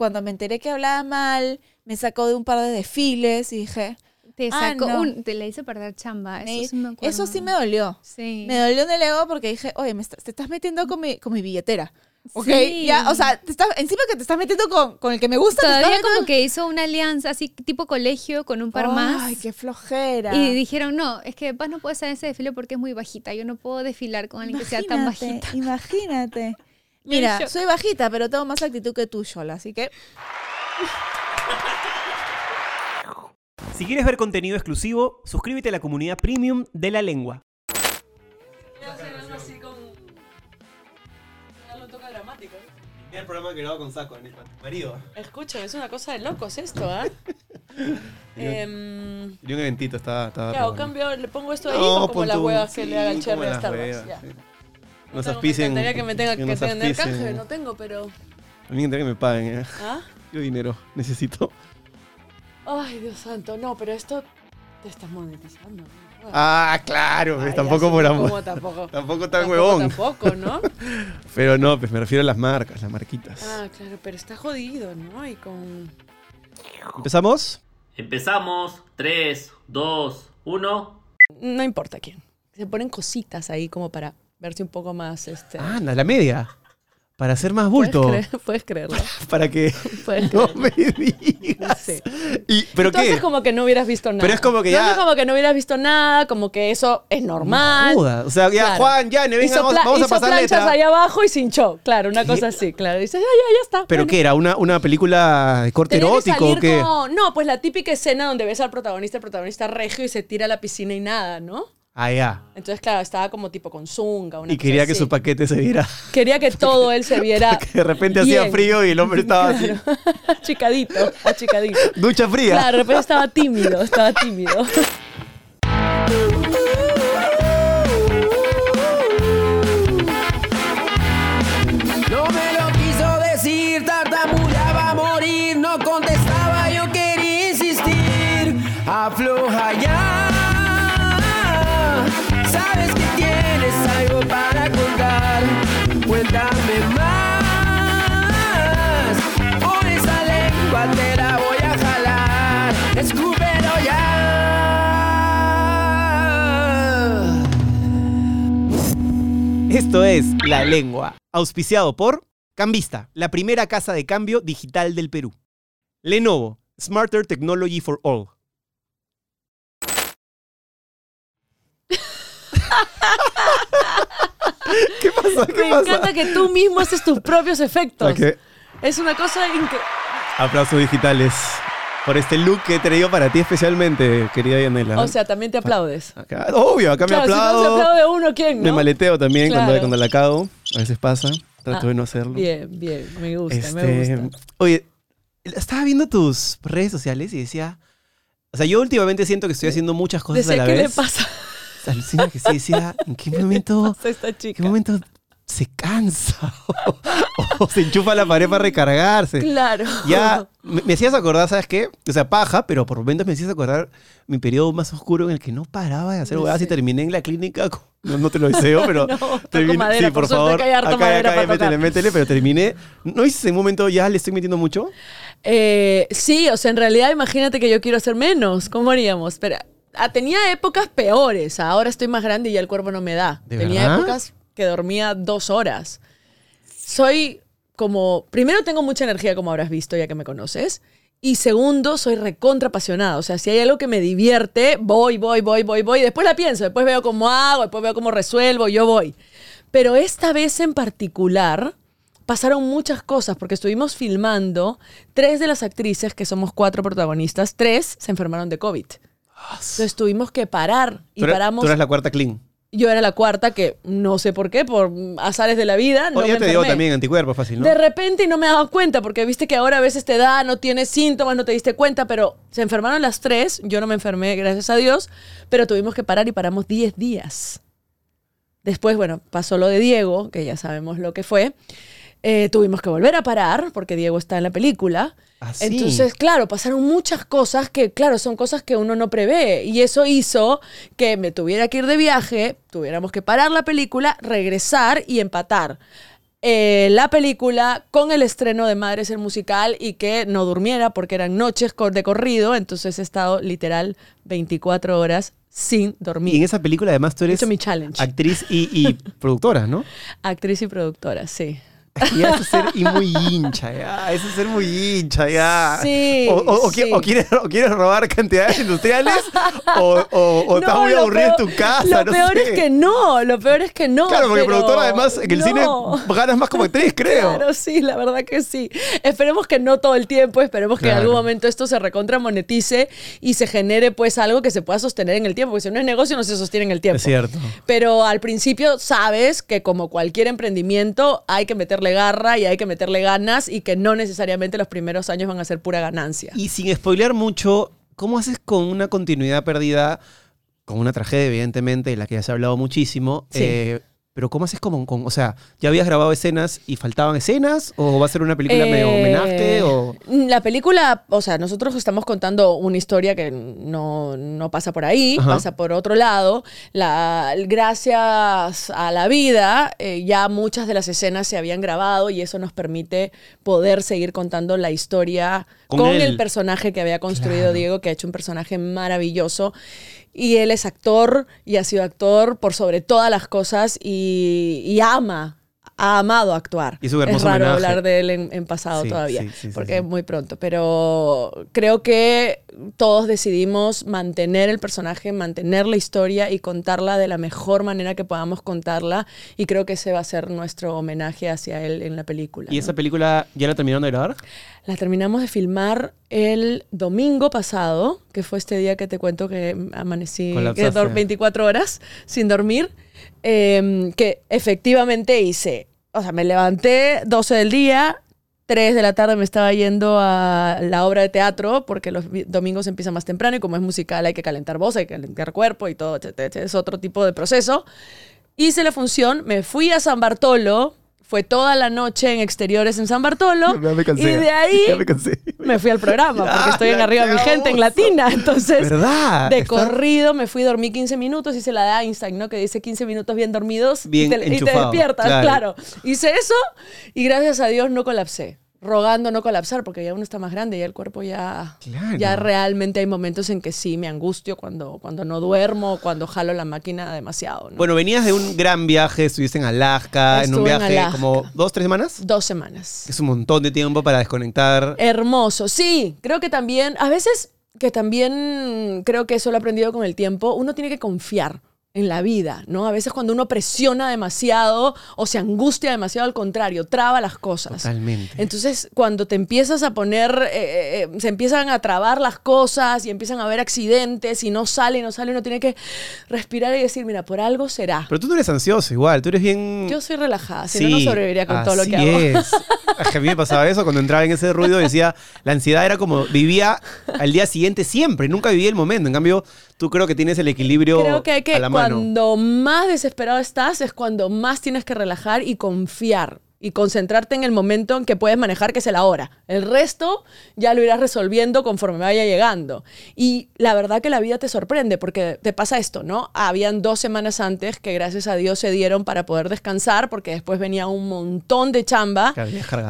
cuando me enteré que hablaba mal, me sacó de un par de desfiles y dije, Te Ah, sacó no. un- te le hizo perder chamba. me- Eso sí me eso sí me dolió. Sí. Me dolió en el ego porque dije, oye, me estás- te estás metiendo con mi, con mi billetera. ¿Ok? Sí. Ya, o sea, te estás, encima que te estás metiendo con, con el que me gusta. te Todavía estás como que hizo una alianza así tipo colegio con un par más. Ay, qué flojera. Y dijeron, no, es que Paz no puede en ese desfile porque es muy bajita. Yo no puedo desfilar con alguien que sea tan Imagínate, bajita. Imagínate. Mira, yo- soy bajita, pero tengo más actitud que tú, Shola, así que Si quieres ver contenido exclusivo, suscríbete a la comunidad premium de la lengua. el programa que grabo con Saco, mi marido. Escucha, es una cosa de locos esto, ¿ah? Em, Y un eventito, estaba. robando. ¿Cambio? ¿Le pongo esto ahí No, o como las huevas que sí, le haga el cherry a Starbucks? huevas, Ya. sí. No Nos auspicien. Me encantaría que me tenga que, nos tener canje, no tengo, pero... A mí me encantaría que me paguen, eh. ¿Ah? Yo dinero necesito. Ay, Dios santo, no, pero esto te estás monetizando. ¿no? Ah, claro, pues Ay, tampoco así por como amor. Tampoco, Tampoco tan tampoco, huevón. Tampoco, ¿no? Pero no, pues me refiero a las marcas, las marquitas. Ah, claro, pero está jodido, ¿no? Y con... ¿Empezamos? Empezamos. 3, 2, 1. No importa quién. Se ponen cositas ahí como para verse un poco más, este... Ah, anda, la media. Para hacer más ¿Puedes, bulto. creer- puedes creerlo. Para que Puedes no creerlo. me digas. Sí. Y, ¿Pero haces qué? como que no hubieras visto nada. Pero es como que Tú ya- como que no hubieras visto nada, como que eso es normal. Joda. O sea, ya, Claro. Juan, ya, venga, hizo vamos, vamos a hizo pasar planchas letra. ahí abajo y se hinchó. Claro, una cosa así. Claro, y dices, ya, ya, ya está. ¿Pero Bueno. qué era? ¿Una, una película de corte erótico o qué? con- No, pues la típica escena donde ves al protagonista, el protagonista regio y se tira a la piscina y nada, ¿no? Ya. Entonces, claro, estaba como tipo con zunga. Una Y quería que así. su paquete se viera. Quería que todo él se viera. que de repente hacía frío y el hombre estaba así. Achicadito, achicadito. Ducha fría. Claro, de repente estaba tímido, estaba tímido. Esto es La Lengua, auspiciado por Cambista, la primera casa de cambio digital del Perú. Lenovo, Smarter Technology for All. ¿Qué pasó? ¿Qué Me pasa? encanta que tú mismo haces tus propios efectos. Ok. Es una cosa increíble. Aplausos digitales por este look que he traído para ti especialmente, querida Yanela. O sea, también te aplaudes. Acá- obvio, acá Claro, me si no aplaudo. se aplaude uno, ¿quién, Me maleteo también cuando, Claro. cuando la cago. A veces pasa. Trato Ah, de no hacerlo. Bien, bien, me gusta, Este, me gusta. Oye, estaba viendo tus redes sociales y decía. O sea, yo últimamente siento que estoy haciendo muchas cosas Decía, a la ¿qué vez. le pasa Alucina que sí decía, ¿en qué momento, a esta chica? qué momento se cansa? o, o se enchufa la pared para recargarse. Claro. Ya, me, me hacías acordar, ¿sabes qué? O sea, paja, pero por momentos me hacías acordar mi periodo más oscuro en el que no paraba de hacer No huevadas y terminé en la clínica. con- no, no te lo deseo, pero. No, terminé- madera, sí, por, favor. acá, acá, para métele, métele, pero terminé. ¿No dices en un momento ya le estoy metiendo mucho? Eh, sí, o sea, en realidad imagínate que yo quiero hacer menos. ¿Cómo haríamos? Pero ah, tenía épocas peores. Ahora estoy más grande y ya el cuerpo no me da. ¿De tenía verdad? épocas que dormía dos horas. Soy como... Primero tengo mucha energía, como habrás visto ya que me conoces. Y segundo, soy recontra apasionada. O sea, si hay algo que me divierte, voy, voy, voy, voy, voy. Después la pienso, después veo cómo hago, después veo cómo resuelvo, yo voy. Pero esta vez en particular pasaron muchas cosas porque estuvimos filmando. Tres de las actrices, que somos cuatro protagonistas, tres se enfermaron de COVID. Entonces tuvimos que parar y tú, eres, paramos. tú eres la cuarta clean. Yo era la cuarta, que no sé por qué, por azares de la vida. No Oye, me yo te digo enfermé. también anticuerpos fácil, ¿no? De repente y no me he dado cuenta, porque viste que ahora a veces te da, no tienes síntomas, no te diste cuenta, pero se enfermaron las tres. Yo no me enfermé, gracias a Dios, pero tuvimos que parar y paramos 10 días. Después, bueno, pasó lo de Diego, que ya sabemos lo que fue. Eh, tuvimos que volver a parar, porque Diego está en la película. Entonces, claro, pasaron muchas cosas que, claro, son cosas que uno no prevé. Y eso hizo que me tuviera que ir de viaje, tuviéramos que parar la película, regresar y empatar. eh, la película con el estreno de Madres el musical y que no durmiera porque eran noches de corrido, entonces he estado literal 24 horas sin dormir. Y en esa película además tú He eres hecho mi challenge. actriz y, y productora, ¿no? Actriz y productora, sí. Y es ser y muy hincha, ya. Eso es ser muy hincha, ya. Sí, O, o- o qui- sí. o quieres, robar cantidades industriales o, estás muy aburrido en tu casa, Lo no peor sé. es que no, lo peor es que no. Claro, porque pero- productora además en el no. cine ganas más como actriz, creo. Claro, sí, la verdad que sí. Esperemos que no todo el tiempo, esperemos que en algún momento esto se recontra monetice y se genere pues algo que se pueda sostener en el tiempo, porque si no es negocio no se sostiene en el tiempo. Es cierto. Pero al principio sabes que como cualquier emprendimiento hay que meterle garra y hay que meterle ganas y que no necesariamente los primeros años van a ser pura ganancia. Y sin spoilear mucho, ¿cómo haces con una continuidad perdida? Con una tragedia, evidentemente, de la que ya se ha hablado muchísimo. Sí. eh, pero ¿cómo haces como con, o sea, ya habías grabado escenas y faltaban escenas? ¿O va a ser una película medio Eh, homenaje? O... La película, o sea, nosotros estamos contando una historia que no, no pasa por ahí, Ajá. pasa por otro lado. La, gracias a la vida, eh, ya muchas de las escenas se habían grabado y eso nos permite poder seguir contando la historia Con el personaje que había construido Claro. Diego, que ha hecho un personaje maravilloso. Y él es actor y ha sido actor por sobre todas las cosas y, y ama, ha amado actuar. Y es un hermoso raro homenaje. hablar de él en, en pasado Sí, todavía, sí, sí, sí, porque sí. muy pronto. Pero creo que todos decidimos mantener el personaje, mantener la historia y contarla de la mejor manera que podamos contarla. Y creo que ese va a ser nuestro homenaje hacia él en la película. ¿Y ¿no? esa película ya la terminaron de grabar? La terminamos de filmar el domingo pasado, que fue este día que te cuento que amanecí que dor- 24 horas sin dormir, eh, que efectivamente hice. O sea, me levanté 12 del día, 3 de la tarde me estaba yendo a la obra de teatro, porque los domingos empieza más temprano y como es musical hay que calentar voz, hay que calentar cuerpo y todo, etcétera. es otro tipo de proceso. Hice la función, me fui a San Bartolo, fue toda la noche en exteriores en San Bartolo. Ya me cansé. Y de ahí Ya me cansé. me fui al programa, porque Ya, estoy en arriba mi gente, en. Latina. Entonces, ¿Verdad? de Está- corrido me fui a dormir 15 minutos, hice la de Einstein, ¿no? Que dice 15 minutos bien dormidos Bien y, te, y te enchufado, despiertas, claro. claro. Hice eso y gracias a Dios no colapsé. Rogando no colapsar, porque ya uno está más grande, ya el cuerpo ya, Claro. ya realmente hay momentos en que sí me angustio cuando, cuando no duermo, cuando jalo la máquina demasiado. ¿no? Bueno, venías de un gran viaje, estuviste en Alaska, en un en viaje como dos, tres semanas. Dos semanas. Es un montón de tiempo para desconectar. Hermoso, sí. Creo que también, a veces que también creo que eso lo he aprendido con el tiempo, uno tiene que confiar en la vida, ¿no? A veces cuando uno presiona demasiado o se angustia demasiado, al contrario, traba las cosas. Totalmente. Entonces, cuando te empiezas a poner, eh, eh, eh, se empiezan a trabar las cosas y empiezan a haber accidentes y no sale y no sale, uno tiene que respirar y decir, mira, por algo será. Pero tú no eres ansioso igual, tú eres bien... Yo soy relajada, si no, no sobreviviría con todo lo que hago. es. A mí me pasaba eso cuando entraba en ese ruido decía, la ansiedad era como vivía al día siguiente siempre, nunca vivía el momento. En cambio, tú creo que tienes el equilibrio Creo que hay que, a la mano. cuando más desesperado estás, es cuando más tienes que relajar y confiar y concentrarte en el momento en que puedes manejar, que es el ahora. El resto ya lo irás resolviendo conforme vaya llegando. Y la verdad que la vida te sorprende porque te pasa esto, ¿no? Habían dos semanas antes que gracias a Dios se dieron para poder descansar porque después venía un montón de chamba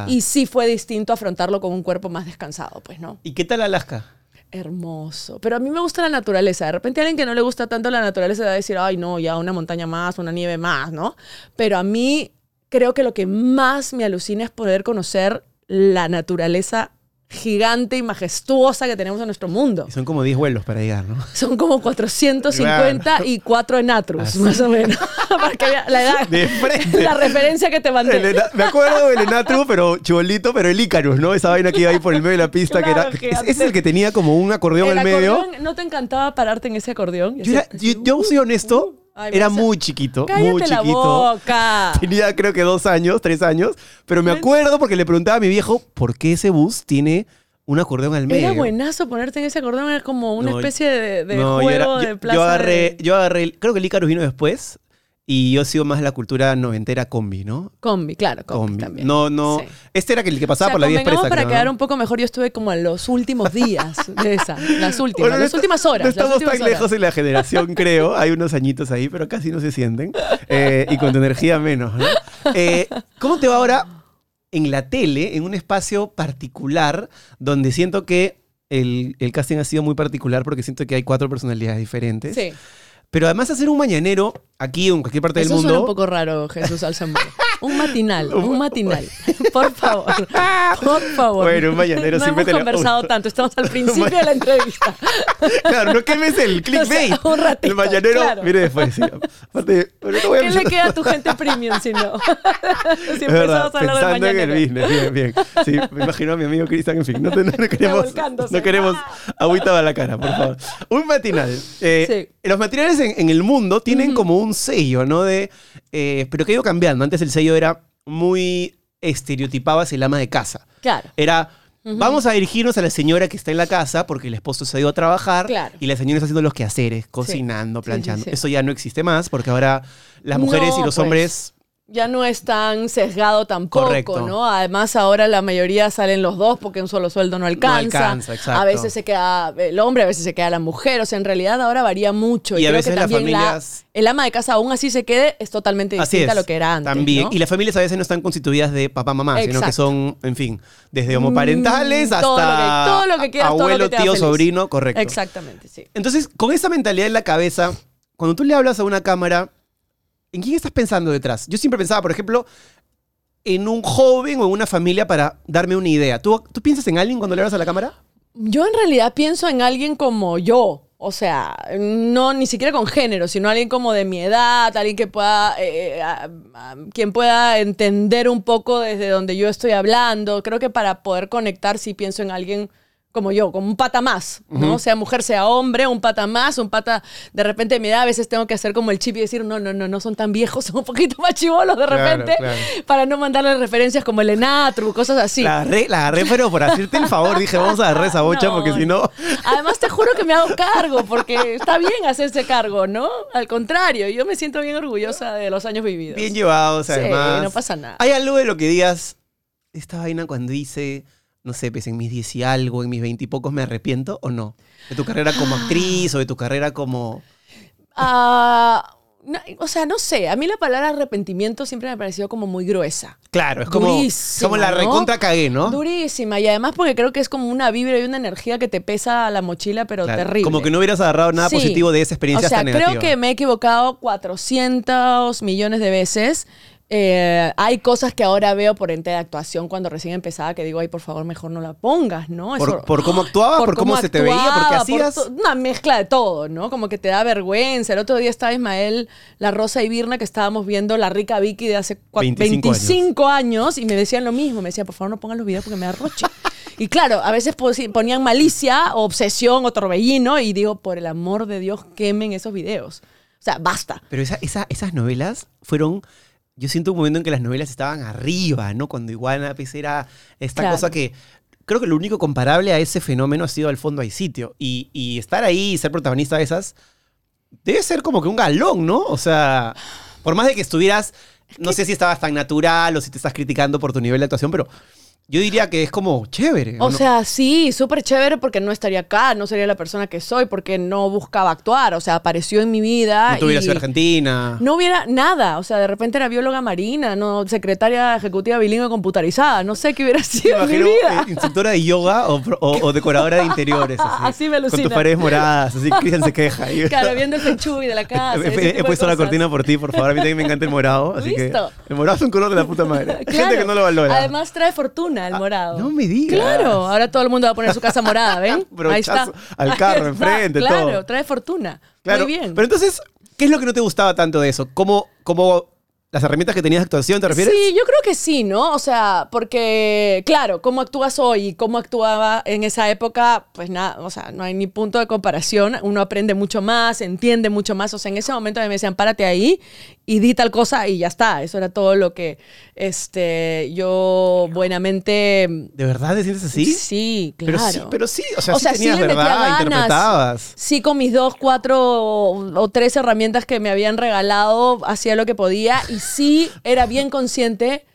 y sí fue distinto afrontarlo con un cuerpo más descansado, pues, ¿no? ¿Y qué tal Alaska? Hermoso. Pero a mí me gusta la naturaleza. De repente alguien que no le gusta tanto la naturaleza va a decir, ay, no, ya una montaña más, una nieve más, ¿no? Pero a mí creo que lo que más me alucina es poder conocer la naturaleza gigante y majestuosa que tenemos en nuestro mundo. Y son como 10 vuelos para llegar, ¿no? Son como 450 y 4 en Atrus, Así. más o menos. Para que la edad. De frente. La referencia que te mandé. El me acuerdo del Enatru, pero chibolito, pero el Ícarus, ¿no? Esa vaina que iba ahí por el medio de la pista, Claro, que era. gigante. Es, es el que tenía como un acordeón El al medio. ¿No te encantaba pararte en ese acordeón? Yo, era- hacer- yo, yo soy honesto, Ay, era muy chiquito, Cállate muy la chiquito. boca. Tenía creo que dos años, tres años, pero me acuerdo porque le preguntaba a mi viejo por qué ese bus tiene un acordeón al medio. Era buenazo ponerte en ese acordeón, era como una No, especie de, de No, juego yo, era- yo- de yo plaza. agarré, de- yo agarré, creo que el Icarus vino después. Y yo sigo más de la cultura noventera combi, ¿no? Combi, claro, combi, Combi. también. No, no. Sí. Este era el que pasaba O sea, por la vía expresa. para creo, quedar ¿no? un poco mejor, yo estuve como en los últimos días de esa, las últimas, Bueno, las últimas horas. No estamos tan horas. lejos en la generación, creo. Hay unos añitos ahí, pero casi no se sienten. Eh, y con tu energía menos, ¿no? Eh, ¿Cómo te va ahora en la tele, en un espacio particular, donde siento que el, el casting ha sido muy particular porque siento que hay cuatro personalidades diferentes? Sí. Pero además hacer un mañanero aquí o en cualquier parte Eso del mundo. un poco raro, Jesús Alzamora. Un matinal, un matinal. Por favor, por favor. Bueno, un mañanero no siempre hemos tenemos- conversado tanto, estamos al principio de la entrevista. Claro, no quemes el clickbait. un ratito, el mañanero claro. viene después. sí. Aparte, bueno, no voy a ¿Qué le queda a tu gente premium si no? si empezamos a hablar del pensando en el mañanero. business, bien, bien. Sí, me imagino a mi amigo Cristian, en fin, no, te- no queremos, no queremos agüita a la cara, por favor. Un matinal. Eh, Los matinales en, en el mundo tienen como un sello, ¿no? De, eh, pero que ha ido cambiando. Antes el sello era muy estereotipado hacia el ama de casa. Claro. Era, vamos a dirigirnos a la señora que está en la casa porque el esposo se ha ido a trabajar Claro. y la señora está haciendo los quehaceres, cocinando, Sí, sí, planchando. sí. Eso ya no existe más porque ahora las mujeres No, y los pues. hombres... Ya no es tan sesgado tampoco, Correcto. ¿no? Además, ahora la mayoría salen los dos porque un solo sueldo no alcanza. alcanza, exacto. A veces se queda el hombre, a veces se queda la mujer. O sea, en realidad ahora varía mucho. Y a creo veces que las también la- familias- el ama de casa, aún así se quede, es totalmente distinta es. a lo que era antes. También. ¿no? Y las familias a veces no están constituidas de papá, mamá, sino que son, en fin, desde homoparentales Mm, hasta todo lo que- todo lo que quieras, todo lo abuelo, que te haga tío, sobrino, correcto. Exactamente, sí. Entonces, con esa mentalidad en la cabeza, cuando tú le hablas a una cámara, ¿en quién estás pensando detrás? Yo siempre pensaba, por ejemplo, en un joven o en una familia para darme una idea. ¿Tú, ¿tú piensas en alguien cuando le hablas a la cámara? Yo en realidad pienso en alguien como yo. O sea, no ni siquiera con género, sino alguien como de mi edad, alguien que pueda, eh, eh, quien pueda entender un poco desde donde yo estoy hablando. Creo que para poder conectar sí pienso en alguien como yo, como un pata más, ¿no? Sea mujer, sea hombre, un pata más, un pata de repente de mi edad. A veces tengo que hacer como el chip y decir, no, no, no, no son tan viejos, son un poquito más chivolos de repente, claro. para no mandarle referencias como el enatru, cosas así. La agarré, la agarré, pero por hacerte el favor, dije, vamos a agarrar esa bocha No, porque si no... Además, te juro que me hago cargo, porque está bien hacerse cargo, ¿no? Al contrario, yo me siento bien orgullosa de los años vividos. Bien llevados, Sí, además. no pasa nada. ¿Hay algo de lo que digas, esta vaina cuando hice, no sé, pues en mis 10 y algo, en mis 20 y pocos, me arrepiento o no? ¿De tu carrera como actriz o de tu carrera como...? Ah, no, o sea, no sé, a mí la palabra arrepentimiento siempre me ha parecido como muy gruesa. Claro, es como, Durísima, como la ¿no? recontra cagué, ¿no? Durísima, y además porque creo que es como una vibra y una energía que te pesa a la mochila, pero Claro, terrible. Como que no hubieras agarrado nada Sí. positivo de esa experiencia O sea, negativa. creo que me he equivocado 400 millones de veces. Eh, hay cosas que ahora veo por ente de actuación cuando recién empezaba que digo, ay, por favor, mejor no la pongas, ¿no? Por- Eso- por cómo actuabas, por cómo se te veía, por qué actuaba, hacías. una mezcla de todo, ¿no? Como que te da vergüenza. El otro día estaba Ismael, la Rosa y Virna, que estábamos viendo la rica Vicky de hace cua- 25 25, años. y me decían lo mismo. Me decían, por favor, no pongan los videos porque me da roche. Y claro, a veces ponían malicia, o obsesión o torbellino y digo, por el amor de Dios, quemen esos videos. O sea, basta. Pero esa- esa- esas novelas fueron... Yo siento un momento en que las novelas estaban arriba, ¿no? Cuando Iguana pues, era esta Claro. cosa que... Creo que lo único comparable a ese fenómeno ha sido Al fondo hay sitio. Y, y estar ahí y ser protagonista de esas debe ser como que un galón, ¿no? O sea, por más de que estuvieras... No sé si estabas tan natural o si te estás criticando por tu nivel de actuación, pero yo diría que es como chévere. O no? sea, sí, súper chévere porque no estaría acá, no sería la persona que soy, porque no buscaba actuar. O sea, apareció en mi vida. no y sido Argentina. No hubiera nada. O sea, de repente era bióloga marina, no secretaria ejecutiva bilingüe computarizada. No sé qué hubiera Me sido en mi vida. eh, instructora de yoga o, pro- o- o decoradora de interiores. Así, Así me Con alucina. tus paredes moradas, así Cristian se queja. Y- Claro, viendo el fenchuy de la casa. He, puesto la cortina por ti, por favor. A mí también me encanta el morado. Así Listo. que el morado es un color de la puta madre. Claro. gente que no lo valora. Además trae fortuna el Ah, morado. no me digas. Claro, ahora todo el mundo va a poner su casa morada, ¿ven? Ahí está. Brochazo al carro, enfrente, claro, todo. trae fortuna. Claro. Muy bien. Pero entonces, ¿qué es lo que no te gustaba tanto de eso? ¿Cómo, cómo las herramientas que tenías de actuación, ¿te refieres? Sí, yo creo que sí, ¿no? O sea, porque, claro, cómo actúas hoy y cómo actuaba en esa época, pues nada, o sea, no hay ni punto de comparación. Uno aprende mucho más, entiende mucho más. O sea, en ese momento me decían, párate ahí y di tal cosa y ya está. Eso era todo lo que este, yo buenamente. ¿De verdad te sientes así? Sí, Pero claro. sí, pero sí, o sea, O sí sea, sí tenías le metía verdad, ganas. interpretabas. Sí, con mis dos, cuatro o, o tres herramientas que me habían regalado, hacía lo que podía y sí era bien consciente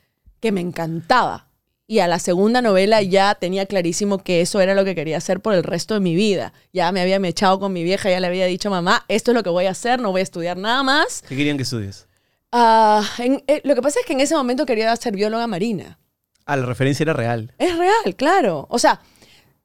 que me encantaba. Y a la segunda novela ya tenía clarísimo que eso era lo que quería hacer por el resto de mi vida. Ya me había mechado con mi vieja, ya le había dicho, mamá, esto es lo que voy a hacer, no voy a estudiar nada más. ¿Qué querían que estudies? Ah, en- eh, lo que pasa es que en ese momento quería ser bióloga marina. Ah, la referencia era real. Es real, claro. O sea,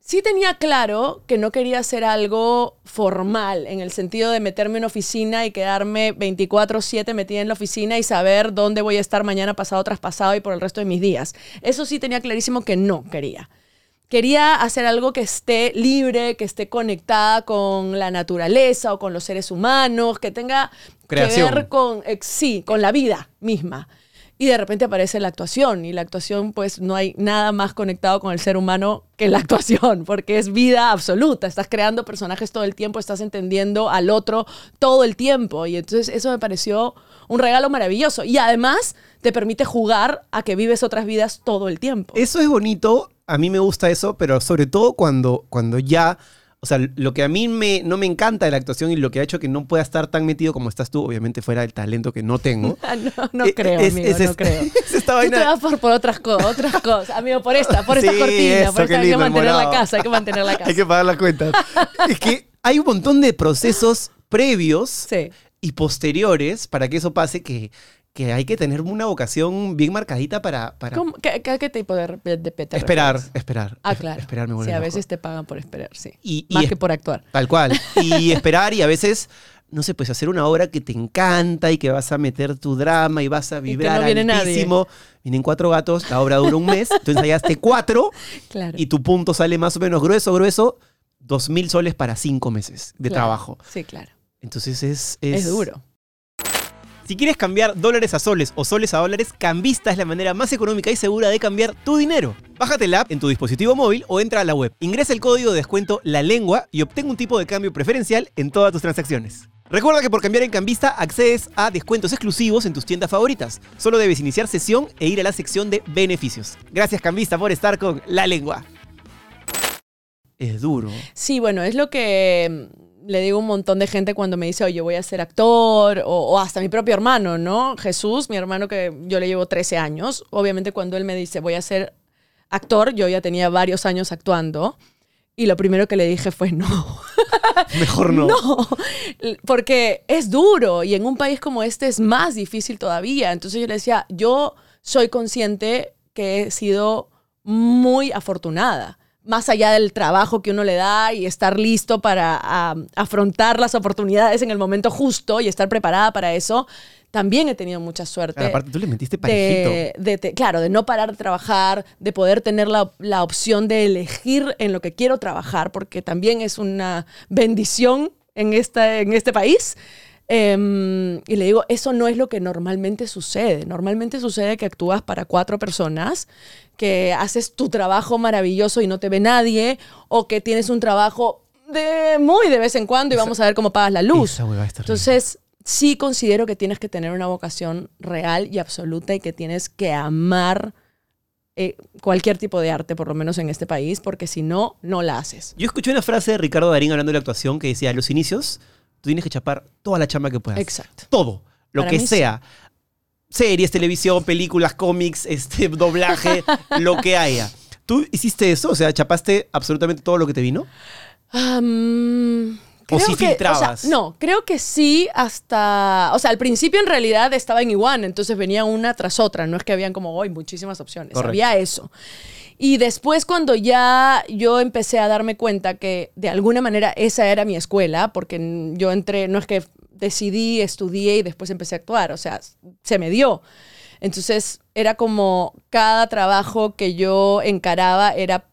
sí tenía claro que no quería hacer algo formal, en el sentido de meterme en una oficina y quedarme 24/7 metida en la oficina y saber dónde voy a estar mañana, pasado, traspasado y por el resto de mis días. Eso sí tenía clarísimo que no quería. Quería hacer algo que esté libre, que esté conectada con la naturaleza o con los seres humanos, que tenga Creación. que ver con, eh, sí, con la vida misma. Y de repente aparece la actuación y la actuación pues no hay nada más conectado con el ser humano que la actuación, porque es vida absoluta, estás creando personajes todo el tiempo, estás entendiendo al otro todo el tiempo y entonces eso me pareció un regalo maravilloso y además te permite jugar a que vives otras vidas todo el tiempo. Eso es bonito, a mí me gusta eso, pero sobre todo cuando, cuando ya, o sea, lo que a mí me, no me encanta de la actuación y lo que ha hecho que no pueda estar tan metido como estás tú, obviamente fuera del talento que no tengo. Ah, no, no Eh, creo, es- amigo, es no este- creo. es esta Tú vaina- te vas por, por otras, co- otras cosas, amigo, por esta, por esta cortina, eso, por esta, hay que lindo, el mantener la casa, hay que mantener la casa. Hay que pagar las cuentas. es que hay un montón de procesos previos Sí. y posteriores para que eso pase que, que hay que tener una vocación bien marcadita para, para ¿Cómo? ¿Qué, qué- qué tipo de, de, de te esperar, refieres? esperar. Ah, es- claro. Esperar me sí, vuelve a loco. veces te pagan por esperar, sí. Y- y Más que por actuar. Tal cual. Y esperar y a veces, no sé, pues hacer una obra que te encanta y que vas a meter tu drama y vas a vibrar no viene nadie. altísimo. Vienen cuatro gatos, la obra dura un mes, tú ensayaste cuatro Claro. y tu punto sale más o menos grueso, grueso, dos mil soles para cinco meses de Claro. trabajo. Sí, claro. Entonces es, Es, duro. Si quieres cambiar dólares a soles o soles a dólares, Cambista es la manera más económica y segura de cambiar tu dinero. Bájate la app en tu dispositivo móvil o entra a la web. Ingresa el código de descuento La Lengua y obtén un tipo de cambio preferencial en todas tus transacciones. Recuerda que por cambiar en Cambista accedes a descuentos exclusivos en tus tiendas favoritas. Solo debes iniciar sesión e ir a la sección de beneficios. Gracias Cambista por estar con La Lengua. Es duro. Sí, bueno, es lo que le digo un montón de gente cuando me dice, oye, voy a ser actor, o, o hasta mi propio hermano, ¿no? Jesús, mi hermano que yo le llevo 13 años, obviamente cuando él me dice, voy a ser actor, yo ya tenía varios años actuando, y lo primero que le dije fue, no, Mejor no. no, porque es duro y en un país como este es más difícil todavía. Entonces yo le decía, yo soy consciente que he sido muy afortunada, más allá del trabajo que uno le da y estar listo para afrontar las oportunidades en el momento justo y estar preparada para eso. También he tenido mucha suerte Claro, aparte tú le metiste de, claro, de no parar de trabajar, de poder tener la, la opción de elegir en lo que quiero trabajar, porque también es una bendición en, esta, en este país. Em, y le digo, eso no es lo que normalmente sucede. Normalmente sucede que actúas para cuatro personas, que haces tu trabajo maravilloso y no te ve nadie, o que tienes un trabajo de muy de vez en cuando y vamos a ver cómo pagas la luz. Entonces, sí considero que tienes que tener una vocación real y absoluta y que tienes que amar eh, cualquier tipo de arte, por lo menos en este país, porque si no, no la haces. Yo escuché una frase de Ricardo Darín hablando de la actuación que decía, a los inicios, tú tienes que chapar toda la chamba que puedas. Exacto. Todo. Lo Para que sí. sea. Series, televisión, películas, cómics, este, doblaje, lo que haya. ¿Tú hiciste eso? O sea, chapaste absolutamente todo lo que te vino. Am, ¿O sí que- filtrabas? sea, no, creo que sí hasta... O sea, al principio en realidad estaba en Iguan, entonces venía una tras otra. No es que habían como hoy muchísimas opciones. Correcto. Había eso. Y después cuando ya yo empecé a darme cuenta que de alguna manera esa era mi escuela, porque yo entré, no es que decidí, estudié y después empecé a actuar, o sea, se me dio. Entonces era como cada trabajo que yo encaraba era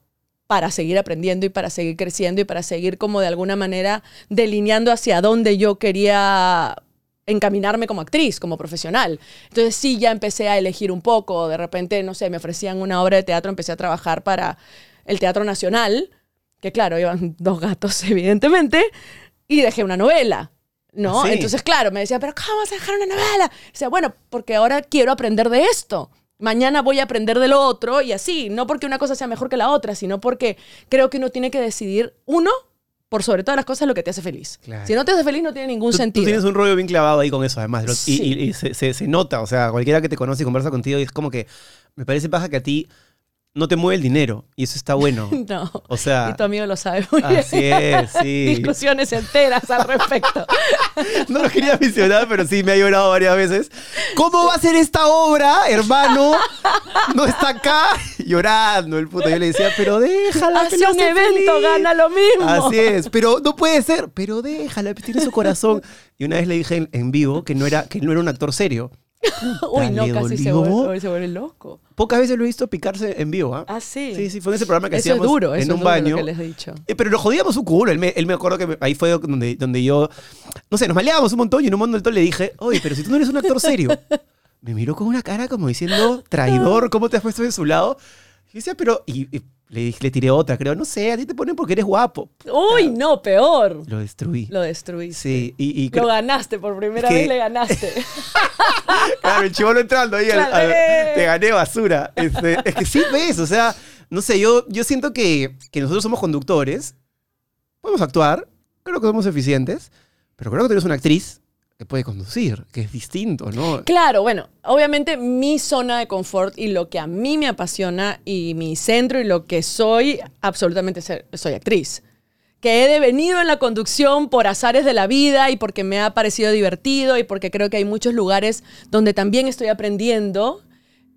para seguir aprendiendo y para seguir creciendo y para seguir como de alguna manera delineando hacia dónde yo quería encaminarme como actriz, como profesional. Entonces sí, ya empecé a elegir un poco. De repente, no sé, me ofrecían una obra de teatro, empecé a trabajar para el Teatro Nacional, que claro, iban dos gatos, evidentemente, y dejé una novela. ¿No? ¿Ah, sí? Entonces, claro, me decía, pero ¿cómo vas a dejar una novela? O sea, bueno, porque ahora quiero aprender de esto. Mañana voy a aprender de lo otro y así. No porque una cosa sea mejor que la otra, sino porque creo que uno tiene que decidir, uno, por sobre todas las cosas, lo que te hace feliz. Claro. Si no te hace feliz, no tiene ningún Tú, tú sentido. tienes un rollo bien clavado ahí con eso, además. Y-. Y, y se, se- se nota, o sea, cualquiera que te conoce y conversa contigo, es como que me parece paja que a ti no te mueve el dinero. Y eso está bueno. No. O sea, y tu amigo lo sabe muy bien. así es, sí. Discusiones enteras al respecto. No lo quería mencionar, pero sí me ha llorado varias veces. ¿Cómo va a ser esta obra, hermano? No está acá llorando el puto. Yo le decía, pero déjala. Hace un evento, feliz". gana lo mismo. Así es, pero no puede ser. Pero déjala, tiene su corazón. Y una vez le dije en, en vivo que no, era, que no era un actor serio. Uy, no, casi se vuelve, se vuelve loco. Pocas veces lo he visto picarse en vivo, ¿ah? Ah, sí. Sí, sí, fue en ese programa que Eso es hacíamos duro, en eso un es duro lo baño. que les he dicho. Eh, pero lo jodíamos un culo. Él me, él me acuerdo que me- ahí fue donde, donde yo, no sé, nos maleábamos un montón y en un montón le dije, oye, pero si tú no eres un actor serio. Me miró con una cara como diciendo, traidor, ¿cómo te has puesto de su lado? Y decía, pero, y, y le, dije- le tiré otra, creo, no sé, a ti te ponen porque eres guapo. Uy, no, peor. Lo destruí. Lo destruiste. Sí, y, y Lo ganaste, por primera que- vez le ganaste. Claro, el chivolo entrando ahí, al- Claro, al- te gané basura. Este, es que sí ves, o sea, no sé, yo, yo siento que, que nosotros somos conductores, podemos actuar, creo que somos eficientes, pero creo que tú eres una actriz que puede conducir, que es distinto, ¿no? Claro, bueno, obviamente mi zona de confort y lo que a mí me apasiona y mi centro y lo que soy, absolutamente soy actriz. Que he devenido en la conducción por azares de la vida y porque me ha parecido divertido y porque creo que hay muchos lugares donde también estoy aprendiendo.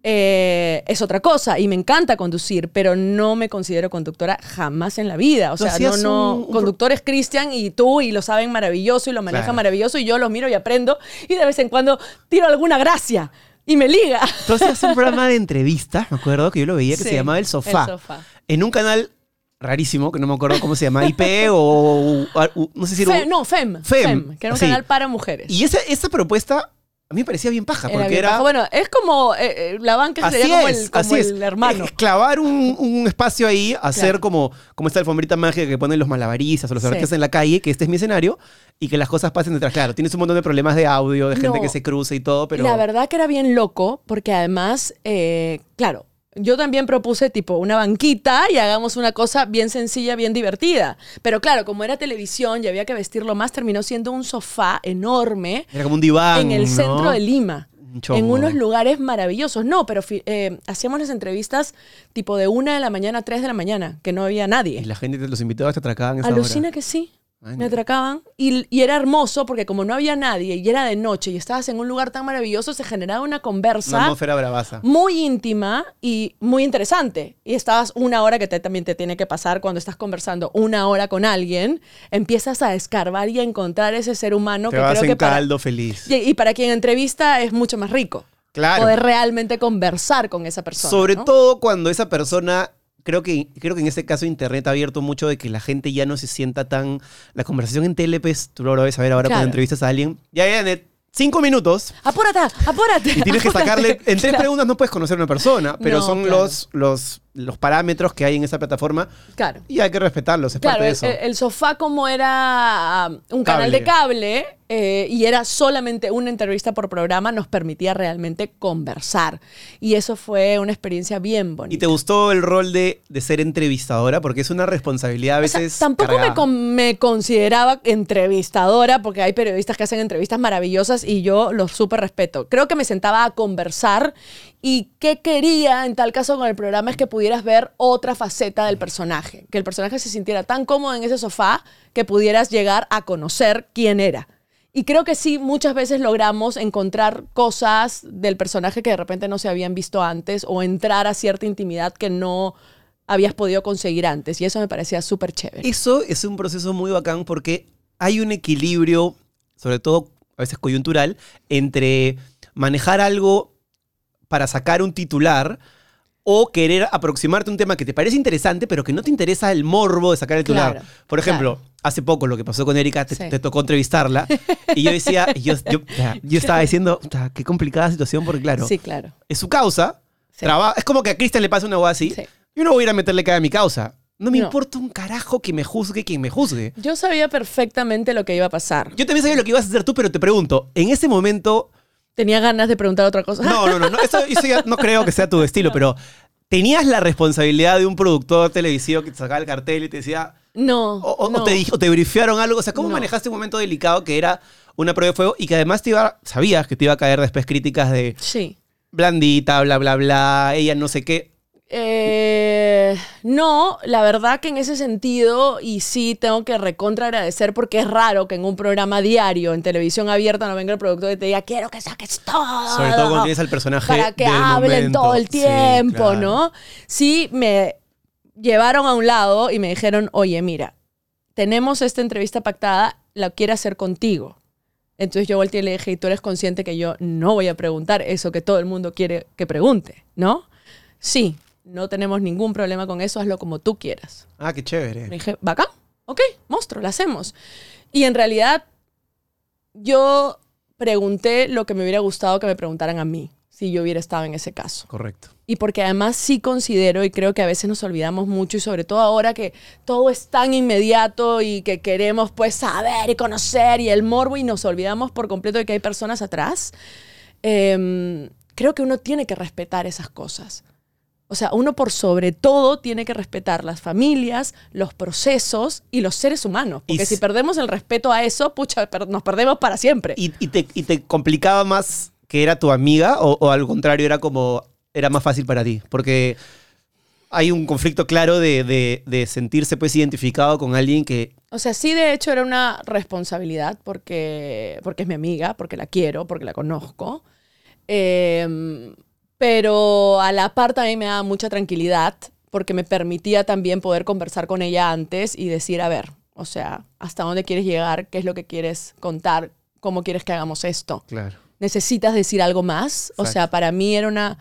Eh, es otra cosa y me encanta conducir, pero no me considero conductora jamás en la vida. O sea, no, no. un- Conductor es Cristian y tú y lo saben maravilloso y lo manejan Claro. maravilloso y yo los miro y aprendo y de vez en cuando tiro alguna gracia y me liga. Hacías un programa de entrevistas, me acuerdo que yo lo veía, que se llamaba El Sofá. El sofá. En un canal rarísimo, que no me acuerdo cómo se llama, IP o, no sé si era Fe- un- no, FEM, Fem, FEM, que era un sí. canal para mujeres. Y esa, esa propuesta a mí me parecía bien paja, porque era... Bueno, es como eh, eh, la banca Así sería como es, el, como así es. el hermano. Es clavar un, un espacio ahí, hacer Claro. como, como esta alfombrita mágica que ponen los malabaristas o los Sí. artistas en la calle, que este es mi escenario, y que las cosas pasen detrás. Claro, tienes un montón de problemas de audio, de gente No. que se cruza y todo, pero... La verdad que era bien loco, porque además, eh, claro, yo también propuse tipo una banquita y hagamos una cosa bien sencilla, bien divertida. Pero claro, como era televisión y había que vestirlo más, terminó siendo un sofá enorme Era como un diván, en el ¿no? centro de Lima. Chongo. En unos lugares maravillosos. No, pero eh, hacíamos las entrevistas tipo de una de la mañana a tres de la mañana, que no había Y nadie. la gente, los invitados te atracaban esa Alucina hora. que sí. Ay, Me atracaban y, y era hermoso porque como no había nadie y era de noche y estabas en un lugar tan maravilloso, se generaba una Una conversa atmósfera bravaza. muy íntima y muy interesante. Y estabas una hora que te, también te tiene que pasar cuando estás conversando una hora con alguien, empiezas a escarbar y a encontrar ese ser humano Te que vas creo en que para, caldo feliz. y, y para quien entrevista es mucho más rico. Claro. Poder realmente conversar con esa persona. Sobre ¿no? todo cuando esa persona, creo que, creo que en este caso Internet ha abierto mucho de que la gente ya no se sienta tan... La conversación en tele, pues, tú lo debes saber ahora Claro. cuando entrevistas a alguien. Ya, ya, Net, cinco minutos Apúrate, apúrate. y tienes que apúrate. sacarle... En tres Claro. preguntas no puedes conocer a una persona, pero No, son claro. los, los, los parámetros que hay en esa plataforma Claro. y hay que respetarlos, es Claro, parte de el, eso. el- el sofá como era um, un canal de cable eh, y era solamente una entrevista por programa, nos permitía realmente conversar. Y eso fue una experiencia bien bonita. ¿Y te gustó el rol de, de ser entrevistadora? Porque es una responsabilidad a O sea, veces. tampoco me, con- me consideraba entrevistadora, porque hay periodistas que hacen entrevistas maravillosas y yo los súper respeto. Creo que me sentaba a conversar y qué quería en tal caso con el programa es que pudieras ver otra faceta del personaje, que el personaje se sintiera tan cómodo en ese sofá que pudieras llegar a conocer quién era. Y creo que sí, muchas veces logramos encontrar cosas del personaje que de repente no se habían visto antes o entrar a cierta intimidad que no habías podido conseguir antes. Y eso me parecía súper chévere. Eso es un proceso muy bacán porque hay un equilibrio, sobre todo a veces coyuntural, entre manejar algo para sacar un titular o querer aproximarte a un tema que te parece interesante, pero que no te interesa el morbo de sacar el titular. Claro, Por ejemplo, hace poco lo que pasó con Erika, te, Sí. te tocó entrevistarla. Y yo decía, yo, yo, yo estaba diciendo, "Puta, qué complicada situación, porque claro, Sí, claro. es su causa. Sí. traba- es como que a Cristian le pasa una hueá así. Sí. Yo no voy a ir a meterle cara a mi causa. No me No. importa un carajo que me juzgue quien me juzgue. Yo sabía perfectamente lo que iba a pasar. Yo también sabía lo que ibas a hacer tú, pero te pregunto, en ese momento Tenía ganas de preguntar otra cosa. No, no, no, no, eso, eso ya no creo que sea tu estilo, pero ¿tenías la responsabilidad de un productor televisivo que te sacaba el cartel y te decía, No. o, o- o no. te dijo, te brifearon algo? O sea, ¿cómo No. manejaste un momento delicado que era una prueba de fuego y que además te iba, sabías que te iba a caer después críticas de Sí. blandita, bla, bla, bla, ella no sé qué? Eh, no, la verdad que en ese sentido, y sí tengo que recontra agradecer porque es raro que en un programa diario, en televisión abierta, no venga el productor y te diga, quiero que saques todo. Sobre todo cuando tienes al personaje Para que del hablen momento. todo el Sí, tiempo, claro. ¿no? Sí, me llevaron a un lado y me dijeron, oye, mira, tenemos esta entrevista pactada, la quiero hacer contigo. Entonces yo volteé y le dije, y tú eres consciente que yo no voy a preguntar eso que todo el mundo quiere que pregunte, ¿no? Sí, no tenemos ningún problema con eso, hazlo como tú quieras. Ah, qué chévere. Le dije, bacán, ok, monstruo, lo hacemos. Y en realidad, yo pregunté lo que me hubiera gustado que me preguntaran a mí, si yo hubiera estado en ese caso. Correcto. Y porque además sí considero, y creo que a veces nos olvidamos mucho, y sobre todo ahora que todo es tan inmediato y que queremos pues saber y conocer y el morbo y nos olvidamos por completo de que hay personas atrás, em, creo que uno tiene que respetar esas cosas. O sea, uno por sobre todo tiene que respetar las familias, los procesos y los seres humanos. Porque si perdemos el respeto a eso, pucha, nos perdemos para siempre. ¿Y, y te, y te complicaba más que era tu amiga o, o al contrario era como, era más fácil para ti? Porque hay un conflicto claro de, de- de sentirse pues identificado con alguien que... O sea, sí, de hecho era una responsabilidad porque, porque es mi amiga, porque la quiero, porque la conozco. Em, pero a la par también me da mucha tranquilidad porque me permitía también poder conversar con ella antes y decir, a ver, o sea, hasta dónde quieres llegar, qué es lo que quieres contar, cómo quieres que hagamos esto. Claro. ¿Necesitas decir algo más? O sea, para mí era una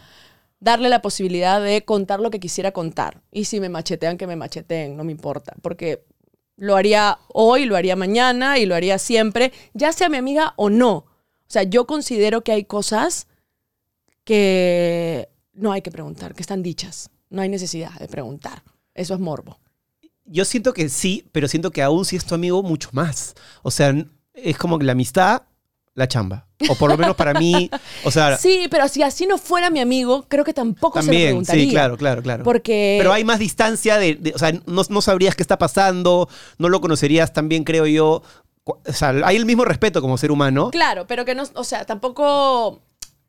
darle la posibilidad de contar lo que quisiera contar. Y si me machetean, que me macheteen, no me importa. Porque lo haría hoy, lo haría mañana y lo haría siempre, ya sea mi amiga o no. O sea, yo considero que hay cosas que no hay que preguntar, que están dichas. No hay necesidad de preguntar. Eso es morbo. Yo siento que sí, pero siento que aún si es tu amigo, mucho más. O sea, es como que la amistad, la chamba. O por lo menos para mí, o sea, Sí, pero si así no fuera mi amigo, creo que tampoco se lo también, preguntaría. sí, claro, claro, claro. Porque... Pero hay más distancia de, de- o sea, no, no sabrías qué está pasando, no lo conocerías también, creo yo. O sea, hay el mismo respeto como ser humano. Claro, pero que no, o sea, tampoco,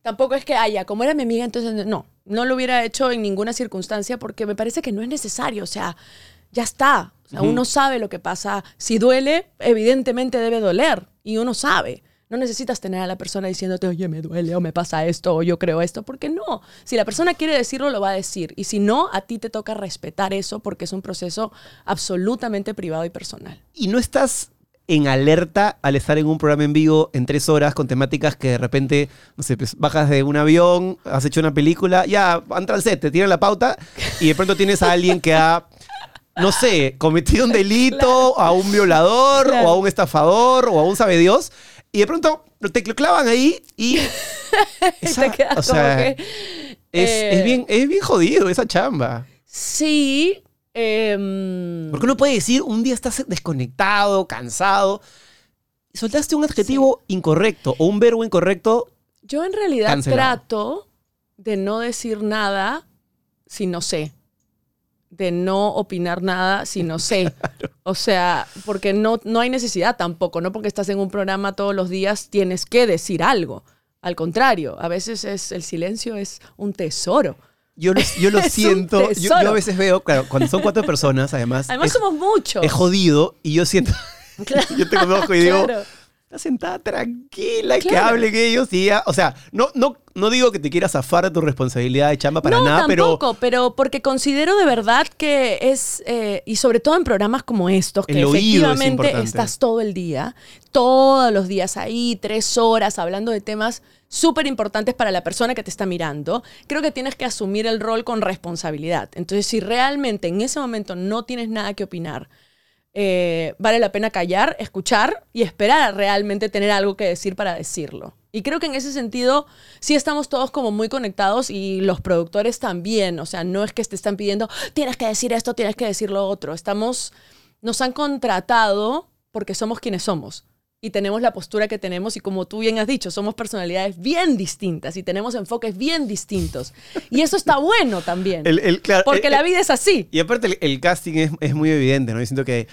tampoco es que haya, como era mi amiga, entonces no, no lo hubiera hecho en ninguna circunstancia porque me parece que no es necesario, o sea, ya está. O sea, Uno sabe lo que pasa. Si duele, evidentemente debe doler y uno sabe. No necesitas tener a la persona diciéndote, oye, me duele o me pasa esto o yo creo esto, porque no. Si la persona quiere decirlo, lo va a decir. Y si no, a ti te toca respetar eso porque es un proceso absolutamente privado y personal. Y no estás en alerta al estar en un programa en vivo en tres horas con temáticas que de repente, no sé, pues, bajas de un avión, has hecho una película, ya, entra al set, te tiran la pauta y de pronto tienes a alguien que ha, no sé, cometido un delito, a un violador, Claro. o a un estafador, o a un sabe Dios, y de pronto te clavan ahí y... esa- te o sea, que, es, eh, es bien, es bien jodido esa chamba. Sí. Em, Porque uno puede decir, un día estás desconectado, cansado, y soltaste un adjetivo incorrecto o un verbo incorrecto. Yo en realidad Cancelado. trato de no decir nada si no sé. De no opinar nada si no sé. O sea, porque no, no hay necesidad tampoco, no porque estás en un programa todos los días tienes que decir algo. Al contrario, a veces es, el silencio es un tesoro. Yo lo, yo lo siento. Yo, a veces veo, claro, cuando son cuatro personas, además, Además es, somos muchos. es jodido y yo siento. yo tengo un ojo y digo, Claro. Está sentada tranquila y que Claro. hablen ellos y ya. O sea, no, no, no digo que te quieras zafar de tu responsabilidad de chamba para no, nada, pero. tampoco, pero... porque considero de verdad que es, eh, y sobre todo en programas como estos, que es efectivamente estás todo el día, todos los días ahí, tres horas, hablando de temas súper importantes para la persona que te está mirando, creo que tienes que asumir el rol con responsabilidad. Entonces, si realmente en ese momento no tienes nada que opinar, eh, vale la pena callar, escuchar y esperar realmente tener algo que decir para decirlo. Y creo que en ese sentido sí estamos todos como muy conectados y los productores también. O sea, no es que te están pidiendo, tienes que decir esto, tienes que decir lo otro. Estamos, nos han contratado porque somos quienes somos y tenemos la postura que tenemos y como tú bien has dicho, somos personalidades bien distintas y tenemos enfoques bien distintos. Y eso está bueno también. El- el- claro, porque el- la el- vida es así. Y aparte el, el casting es, es muy evidente, ¿no? Yo siento que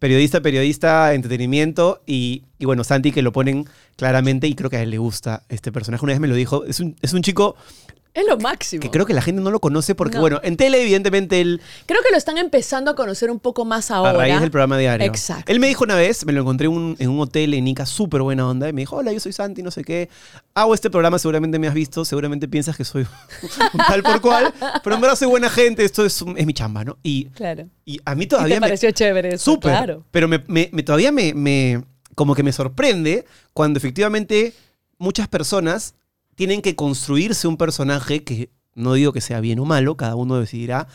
periodista, periodista, entretenimiento y, y bueno, Santi que lo ponen claramente y creo que a él le gusta este personaje. Una vez me lo dijo, es un, es un chico Es lo máximo. que creo que la gente no lo conoce porque, No. bueno, en tele evidentemente él, Creo que lo están empezando a conocer un poco más ahora. a raíz del programa diario. Exacto. Él me dijo una vez, me lo encontré en un, en un hotel en Ica, súper buena onda, y me dijo, hola, yo soy Santi, no sé qué. Hago este programa, seguramente me has visto, seguramente piensas que soy un tal por cual, pero en verdad soy buena gente, esto es, es mi chamba, ¿no? Y, Claro. y a mí ¿Y todavía te me... pareció chévere eso? Súper. Claro. Pero me, me- me- todavía me, me- como que me sorprende cuando efectivamente muchas personas tienen que construirse un personaje que no digo que sea bien o malo, cada uno decidirá,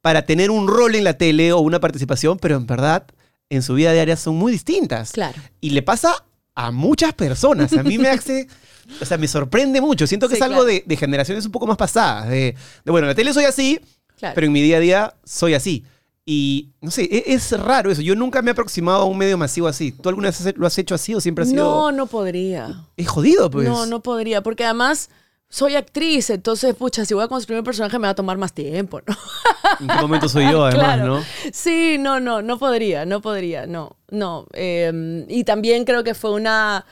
para tener un rol en la tele o una participación, pero en verdad en su vida diaria son muy distintas. Claro. Y le pasa a muchas personas. A mí me hace. O sea, me sorprende mucho. Siento que Sí, es algo claro. de, de generaciones un poco más pasadas. De, de, bueno, en la tele soy así, Claro. pero en mi día a día soy así. Y no sé, e- es, raro eso. Yo nunca me he aproximado a un medio masivo así. ¿Tú alguna vez lo has hecho así o siempre has sido.? No, no podría. Es jodido, pues. No, no podría, porque además soy actriz, entonces, pucha, si voy a construir un personaje me va a tomar más tiempo, ¿no? ¿En qué momento soy yo, además, Claro. no? Sí, no, no, no podría, no podría, no, no. Eh, y también creo que fue una,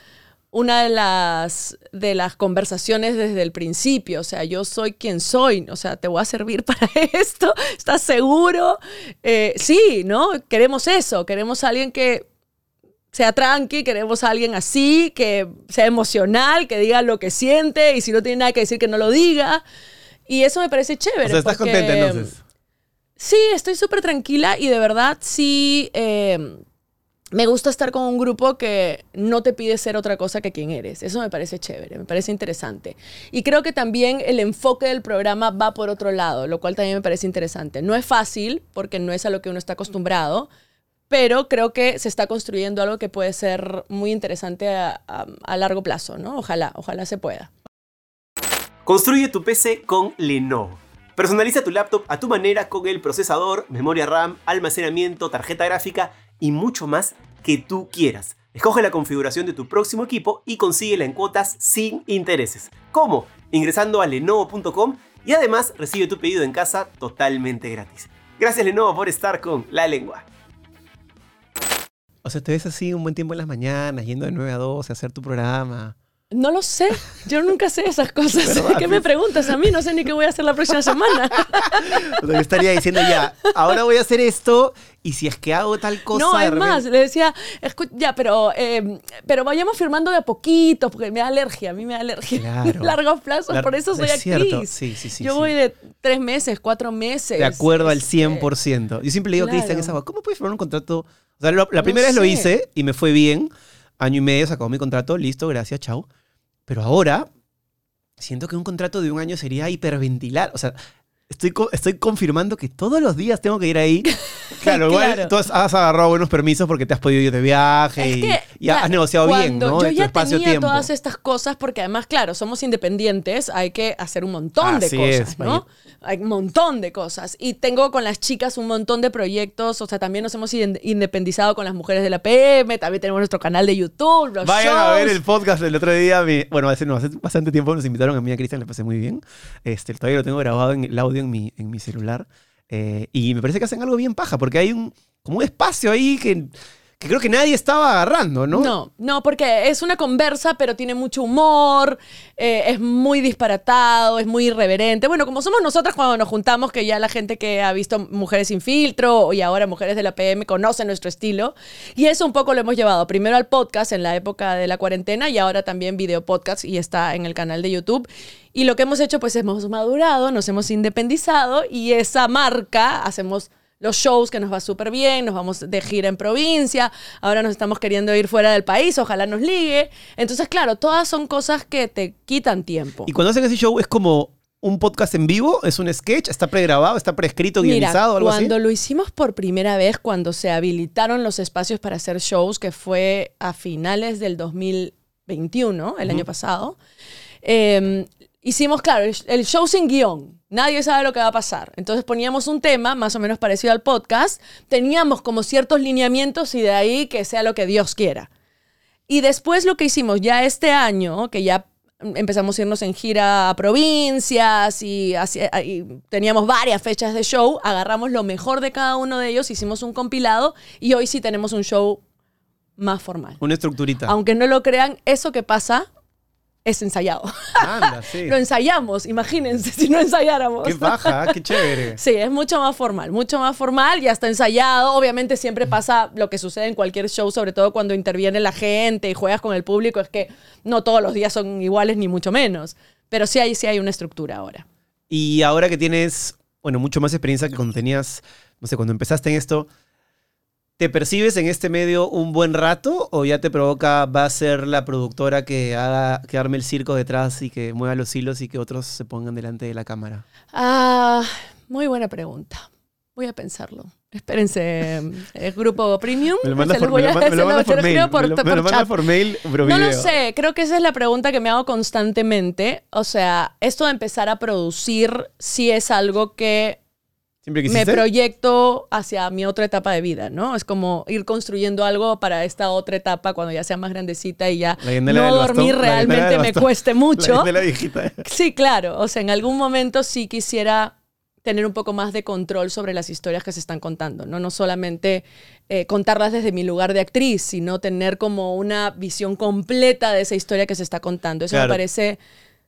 una de las, de las conversaciones desde el principio, o sea, yo soy quien soy, o sea, te voy a servir para esto, ¿estás seguro? Eh, sí, ¿no? Queremos eso, queremos a alguien que sea tranqui, queremos a alguien así, que sea emocional, que diga lo que siente y si no tiene nada que decir que no lo diga. Y eso me parece chévere. O sea, estás porque- contenta entonces. Sí, estoy súper tranquila y de verdad sí eh, me gusta estar con un grupo que no te pide ser otra cosa que quien eres. Eso me parece chévere, me parece interesante. Y creo que también el enfoque del programa va por otro lado, lo cual también me parece interesante. No es fácil porque no es a lo que uno está acostumbrado, pero creo que se está construyendo algo que puede ser muy interesante a, largo plazo, ¿no? Ojalá, ojalá se pueda. Construye tu PC con Lenovo. Personaliza tu laptop a tu manera con el procesador, memoria RAM, almacenamiento, tarjeta gráfica y mucho más que tú quieras. Escoge la configuración de tu próximo equipo y consíguela en cuotas sin intereses. ¿Cómo? Ingresando a lenovo.com y además recibe tu pedido en casa totalmente gratis. Gracias Lenovo por estar con La Lengua. O sea, te ves así un buen tiempo en las mañanas, yendo de 9 a 12 a hacer tu programa. No lo sé, yo nunca sé esas cosas. ¿Verdad? ¿Qué me preguntas a mí? No sé ni qué voy a hacer la próxima semana. O sea, yo estaría diciendo ya, ahora voy a hacer esto y si es que hago tal cosa. no, es repente- más, le decía, "Escu- ya, pero, eh, pero vayamos firmando de a poquito, porque me da alergia, a mí me da alergia. Claro. Largos plazos, Lar- por eso soy es actriz. sí, sí, sí, Yo voy de tres meses, cuatro meses. De acuerdo al Este, 100%. Yo siempre le digo a Cristian claro. esa ¿cómo puedes firmar un contrato? O sea, lo- la primera vez lo hice y me fue bien. Año y medio se acabó mi contrato, listo, gracias, chao. Pero ahora siento que un contrato de un año sería hiperventilar. O sea, estoy, estoy confirmando que todos los días tengo que ir ahí. Claro, igual Claro. tú has, has agarrado buenos permisos porque te has podido ir de viaje Es y, que, y has claro, negociado bien, ¿no? Yo De tu ya espacio-tiempo. tenía todas estas cosas porque además, claro, somos independientes, hay que hacer un montón de Así cosas, es, ¿no? Hay un montón de cosas. Y tengo con las chicas un montón de proyectos, o sea, también nos hemos inde- independizado con las mujeres de la PM, también tenemos nuestro canal de YouTube, los Vayan a ver shows. el podcast del otro día. mi- bueno, hace, no, hace bastante tiempo nos invitaron a mí a Cristian, le pasé muy bien. Este, todavía lo tengo grabado en el audio en mi, en mi celular. Eh, y me parece que hacen algo bien paja, porque hay un, como un espacio ahí que, que creo que nadie estaba agarrando, ¿no? No, no, porque es una conversa, pero tiene mucho humor, eh, es muy disparatado, es muy irreverente. Bueno, como somos nosotras cuando nos juntamos, que ya la gente que ha visto Mujeres sin filtro y ahora Mujeres de la PM conoce nuestro estilo. Y eso un poco lo hemos llevado primero al podcast en la época de la cuarentena y ahora también video podcast y está en el canal de YouTube. Y lo que hemos hecho, pues hemos madurado, nos hemos independizado y esa marca hacemos los shows que nos va súper bien, nos vamos de gira en provincia, ahora nos estamos queriendo ir fuera del país, ojalá nos ligue. Entonces, claro, todas son cosas que te quitan tiempo. Y cuando hacen ese show es como un podcast en vivo? ¿Es un sketch? ¿Está pregrabado? ¿Está preescrito, Mira, guionizado? Algo cuando así? lo hicimos por primera vez, cuando se habilitaron los espacios para hacer shows, que fue a finales del 2021, el año pasado, eh, hicimos, claro, el- show sin guion. Nadie sabe lo que va a pasar. Entonces poníamos un tema más o menos parecido al podcast, teníamos como ciertos lineamientos y de ahí que sea lo que Dios quiera. Y después lo que hicimos ya este año, que ya empezamos a irnos en gira a provincias y, hacia- y teníamos varias fechas de show, agarramos lo mejor de cada uno de ellos, hicimos un compilado y hoy sí tenemos un show más formal. Una estructurita. Aunque no lo crean, eso que pasa es ensayado. Anda, sí. lo ensayamos, imagínense si no ensayáramos. Qué baja, qué chévere. Sí, es mucho más formal, mucho más formal, ya está ensayado. Obviamente siempre pasa lo que sucede en cualquier show, sobre todo cuando interviene la gente y juegas con el público, es que no todos los días son iguales ni mucho menos. Pero sí hay, sí hay una estructura ahora. Y ahora que tienes, bueno, mucho más experiencia que cuando tenías, no sé, cuando empezaste en esto, ¿te percibes en este medio un buen rato o ya te provoca, va a ser la productora que haga, que arme el circo detrás y que mueva los hilos y que otros se pongan delante de la cámara? Ah, muy buena pregunta. Voy a pensarlo. Espérense, el grupo premium. Me lo mandas se los por, mail. por- No lo sé, creo que esa es la pregunta que me hago constantemente. O sea, esto de empezar a producir sí es algo que ¿Siempre me proyecto hacia mi otra etapa de vida, ¿no? Es como ir construyendo algo para esta otra etapa cuando ya sea más grandecita y ya no bastón, dormir realmente me cueste mucho. La viejita. Sí, claro. O sea, en algún momento sí quisiera tener un poco más de control sobre las historias que se están contando, ¿no? No solamente eh, contarlas desde mi lugar de actriz, sino tener como una visión completa de esa historia que se está contando. Eso Claro. me parece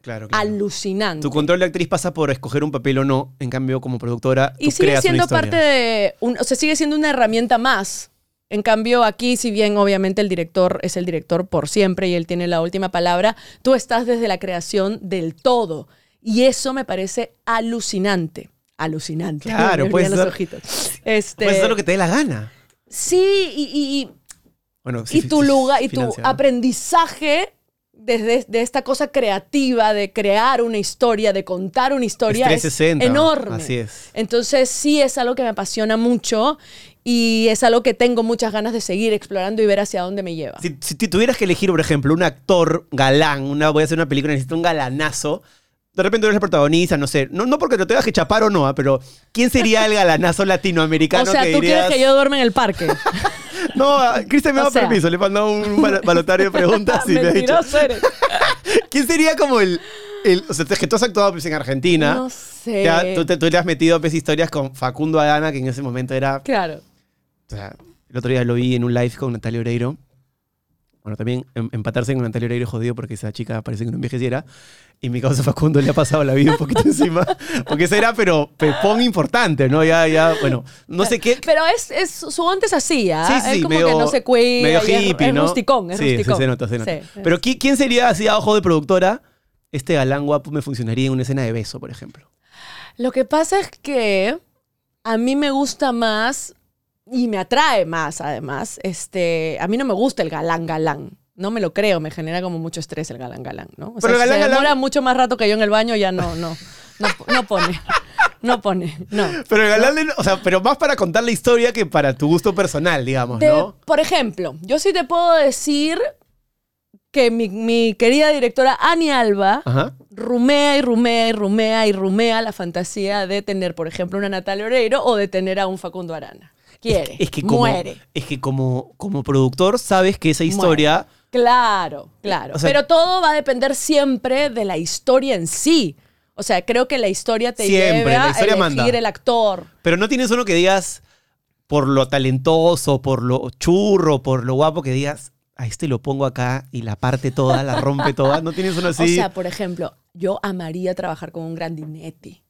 Claro, claro. alucinante. Tu control de actriz pasa por escoger un papel o no. En cambio, como productora, tú y sigue creas siendo una parte de, un- o sea, sigue siendo una herramienta más. En cambio, aquí, si bien obviamente el director es el director por siempre y él tiene la última palabra, tú estás desde la creación del todo. Y eso me parece alucinante. Alucinante. Claro, Me puede brillan los ser- ojitos. Este, Puedes hacer lo que te dé la gana. Sí, y, y- Bueno, sí, y tu sí, lugar, y tu aprendizaje desde de esta cosa creativa de crear una historia, de contar una historia, es 360, enorme. Así es. Entonces sí es algo que me apasiona mucho y es algo que tengo muchas ganas de seguir explorando y ver hacia dónde me lleva. Si, si tuvieras que elegir, por ejemplo, un actor galán, una, voy a hacer una película, necesito un galanazo. De repente eres el protagonista, no sé. No, no porque lo tengas que chapar o no, ah, pero ¿quién sería el galanazo latinoamericano o sea, que tú dirías? quieres que yo duerme en el parque. No, ah, Cristian me O da sea. permiso, le he mandado un bal- balotario de preguntas y me ha dicho. Mentiroso eres. ¿Quién sería como el. el- o sea, es que tú has actuado pues, en Argentina. No sé. Ha- tú, te, tú le has metido pues, historias con Facundo Adana, que en ese momento era. Claro. O sea, el otro día lo vi en un live con Natalia Oreiro. Bueno, también em- empatarse con Natalia Oreiro es jodido porque esa chica parece que no envejeciera. Y mi causa Facundo le ha pasado la vida un poquito encima. Porque ese era, pero pepón importante, ¿no? Ya, ya, bueno, no sé qué. Pero es, es su onda es así, ¿ah? Sí, sí, es como medio, que no se cuida. medio es- hippie, es, ¿no? rusticón, es sí, sí, rusticón. se nota, se nota. Sí. Pero ¿qui- ¿quién sería así a ojo de productora? Este galán guapo me funcionaría en una escena de beso, por ejemplo. Lo que pasa es que a mí me gusta más y me atrae más, además. Este, a mí no me gusta el galán galán. No me lo creo, me genera como mucho estrés el galán galán, ¿no? O Pero sea, el galán se demora galán- mucho más rato que yo en el baño, ya no, no, no, no pone. No pone, no. Pero el galán, de- o sea, pero más para contar la historia que para tu gusto personal, digamos, ¿no? Por ejemplo, yo sí te puedo decir que mi, mi querida directora Ani Alba Ajá. rumea y rumea y rumea y rumea la fantasía de tener, por ejemplo, una Natalia Oreiro o de tener a un Facundo Arana. Quiere, Es que como, muere. Es que como, como productor sabes que esa historia... Claro, claro. O sea- Pero todo va a depender siempre de la historia en sí. O sea, creo que la historia te Siempre, lleva la historia a elegir manda. el actor. Pero no tienes uno que digas por lo talentoso, por lo churro, por lo guapo que digas, a este lo pongo acá y la parte toda, la rompe toda. No tienes uno así. O sea, por ejemplo, yo amaría trabajar con un Grandinetti.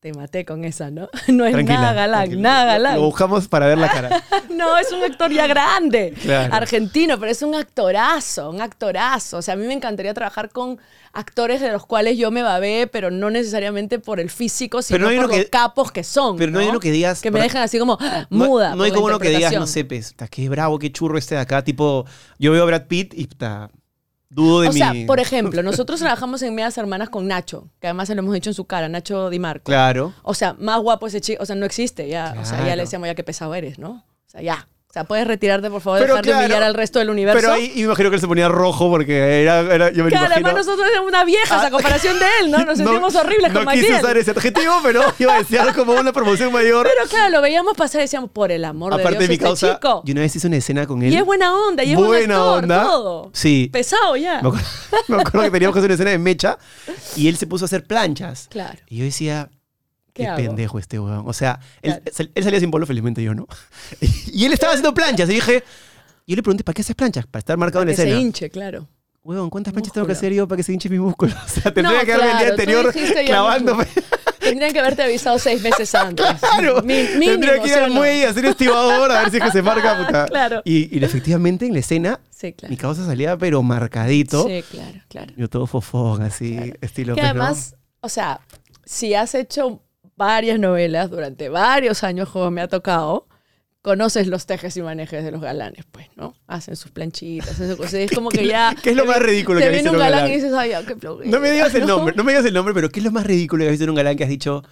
Te maté con esa, ¿no? No es Tranquila, nada galán, tranquila. nada Lo galán. buscamos para ver la cara. No, es un actor ya grande, Claro. argentino, pero es un actorazo, un actorazo. O sea, a mí me encantaría trabajar con actores de los cuales yo me babé, pero no necesariamente por el físico, sino no por los que- capos que son. pero no hay uno que digas- Que me dejan así como ¡ah! No- muda. No, hay como uno que digas, no sé, puta, qué bravo, qué churro este de acá. Tipo, yo veo a Brad Pitt y puta, dudo de O mi... sea, por ejemplo, nosotros trabajamos en Medias Hermanas con Nacho, que además se lo hemos dicho en su cara, Nacho Di Marco. Claro. O sea, más guapo ese chico, o sea, no existe ya. O sea, ya le decíamos ya qué pesado eres, ¿no? O sea, ya. O sea, puedes retirarte, por favor, Pero dejar claro, de humillar al resto del universo. Pero ahí me imagino que él se ponía rojo porque era... era- yo me Claro, además nosotros éramos una vieja a comparación de él, ¿no? Nos sentimos horribles no con quise usar ese adjetivo, pero iba a decir como una promoción mayor. Pero claro, lo veíamos pasar y decíamos, por el amor Aparte de de Dios, mi este causa, chico. yo una vez hice una escena con él. Y es buena onda, y es Buena actor, onda. todo. Sí. Pesado ya. Me acuerdo, me acuerdo que teníamos que hacer una escena de mecha y él se puso a hacer planchas. Claro. Y yo decía, ¿Qué pendejo este weón. O sea, él, Claro. sal- él salía sin polo, felizmente yo no. Y él estaba haciendo planchas. Y dije, yo le pregunté, ¿para qué haces planchas? Para estar marcado en la se escena. hinche, claro. Weón, ¿cuántas planchas tengo que hacer yo para que se hinche mi músculo? O sea, tendría No, que haberme el día claro, anterior clavándome. Tendrían que haberte avisado seis meses antes. Claro, Mi- mínimo, tendría que ir ¿sí o al muelle a hacer estibador a ver si es que se marca. Puta. Claro. Y, y efectivamente en la escena, Sí, claro. mi causa salía pero marcadito. Sí, claro, claro. Yo todo fofón, así, estilo Que pero- además, o sea, si has hecho varias novelas durante varios años, como me ha tocado, conoces los tejes y manejes de los galanes, pues, ¿no? Hacen sus planchitas, hacen cosas. Es como que ya. ¿Qué es lo más ridículo que ha viene visto un galán galán? y dices, ay, ya, qué flojera", No me digas el ¿no? nombre, no me digas el nombre, pero ¿qué es lo más ridículo que has visto en un galán que has dicho?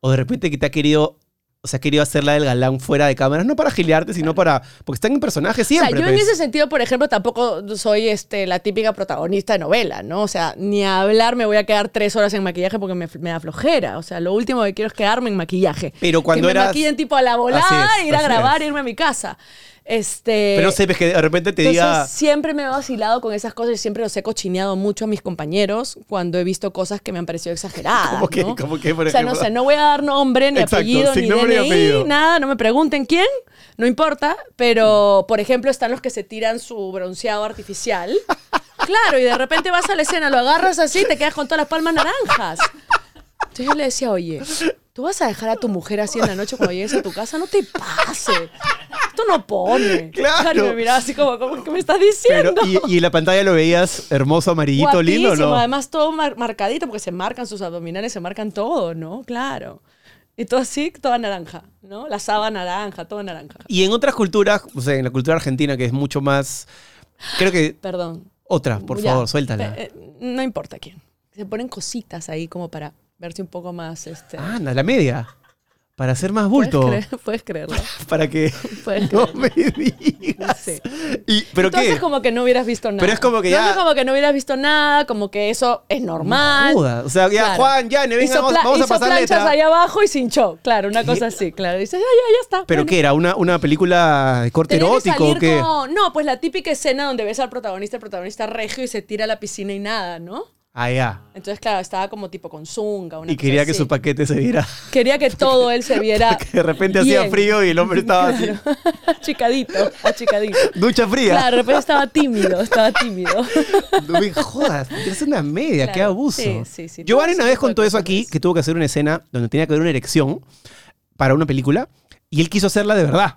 O de repente que te ha querido, o sea, querido hacerla del galán fuera de cámaras, no para gilearte, sino para. Porque están en personaje O siempre. sea, yo en pues. ese sentido, por ejemplo, tampoco soy este, la típica protagonista de novela, ¿no? O sea, ni a hablar me voy a quedar tres horas en maquillaje porque me, me da flojera. O sea, lo último que quiero es quedarme en maquillaje. Pero cuando que me eras- maquillen tipo a la volada, es, ir a grabar, es. irme a mi casa. Este, Pero no sé, ves que de repente te entonces, diga. siempre me he vacilado con esas cosas y siempre los he cochineado mucho a mis compañeros cuando he visto cosas que me han parecido exageradas. ¿Cómo que? ¿no? ¿Cómo que, por o sea, no sé, no voy a dar nombre, ni Exacto, apellido, ni apellido. nada, no me pregunten quién, no importa. Pero, por ejemplo, están los que se tiran su bronceado artificial. Claro, y de repente vas a la escena, lo agarras así y te quedas con todas las palmas naranjas. Entonces yo le decía, oye, ¿tú vas a dejar a tu mujer así en la noche cuando llegues a tu casa? No te pase. Esto no pone. Claro. Y me miraba así como, como ¿qué me estás diciendo? y, y en la pantalla lo veías hermoso, amarillito, lindo, ¿no? además todo mar- marcadito, porque se marcan sus abdominales, se marcan todo, ¿no? Claro. Y todo así, toda naranja, ¿no? La sábana naranja, todo naranja. Y en otras culturas, o sea, en la cultura argentina, que es mucho más. Creo que. Perdón. Otra, por Ya. favor, suéltala. Eh, no importa quién. Se ponen cositas ahí como para verse un poco más, este... Anda, la media. Para hacer más ¿puedes bulto. creer- Puedes creerlo. Para que. Puedes No creerlo. me digas. Sí. Y, ¿Pero Entonces qué? como que no hubieras visto nada. Pero es como que ya- Entonces como que no hubieras visto nada, como que eso es normal. Joda. O sea, ya, Claro. Juan, ya, venga, Hizo vamos, vamos a pasar planchas letra. ahí abajo y se hinchó. Claro, una cosa así. Claro, dices, ya, ya, ya está. ¿Pero bueno. qué era? ¿Una, una película de corte Tenía que erótico o salir qué? como- No, pues la típica escena donde ves al protagonista, el protagonista regio y se tira a la piscina y nada, ¿no? Ah, ya. Entonces, claro, estaba como tipo con zunga, una Y cosa quería que así. su paquete se viera. Quería que todo él se viera Que de repente hacía frío y el hombre estaba así. Claro. achicadito, achicadito. Ducha fría. Claro, de repente estaba tímido, estaba tímido. No me jodas, tienes una media, qué abuso. sí, sí, sí, Giovanni una vez contó eso aquí, que tuvo que hacer una escena donde tenía que haber una erección para una película y él quiso hacerla de verdad.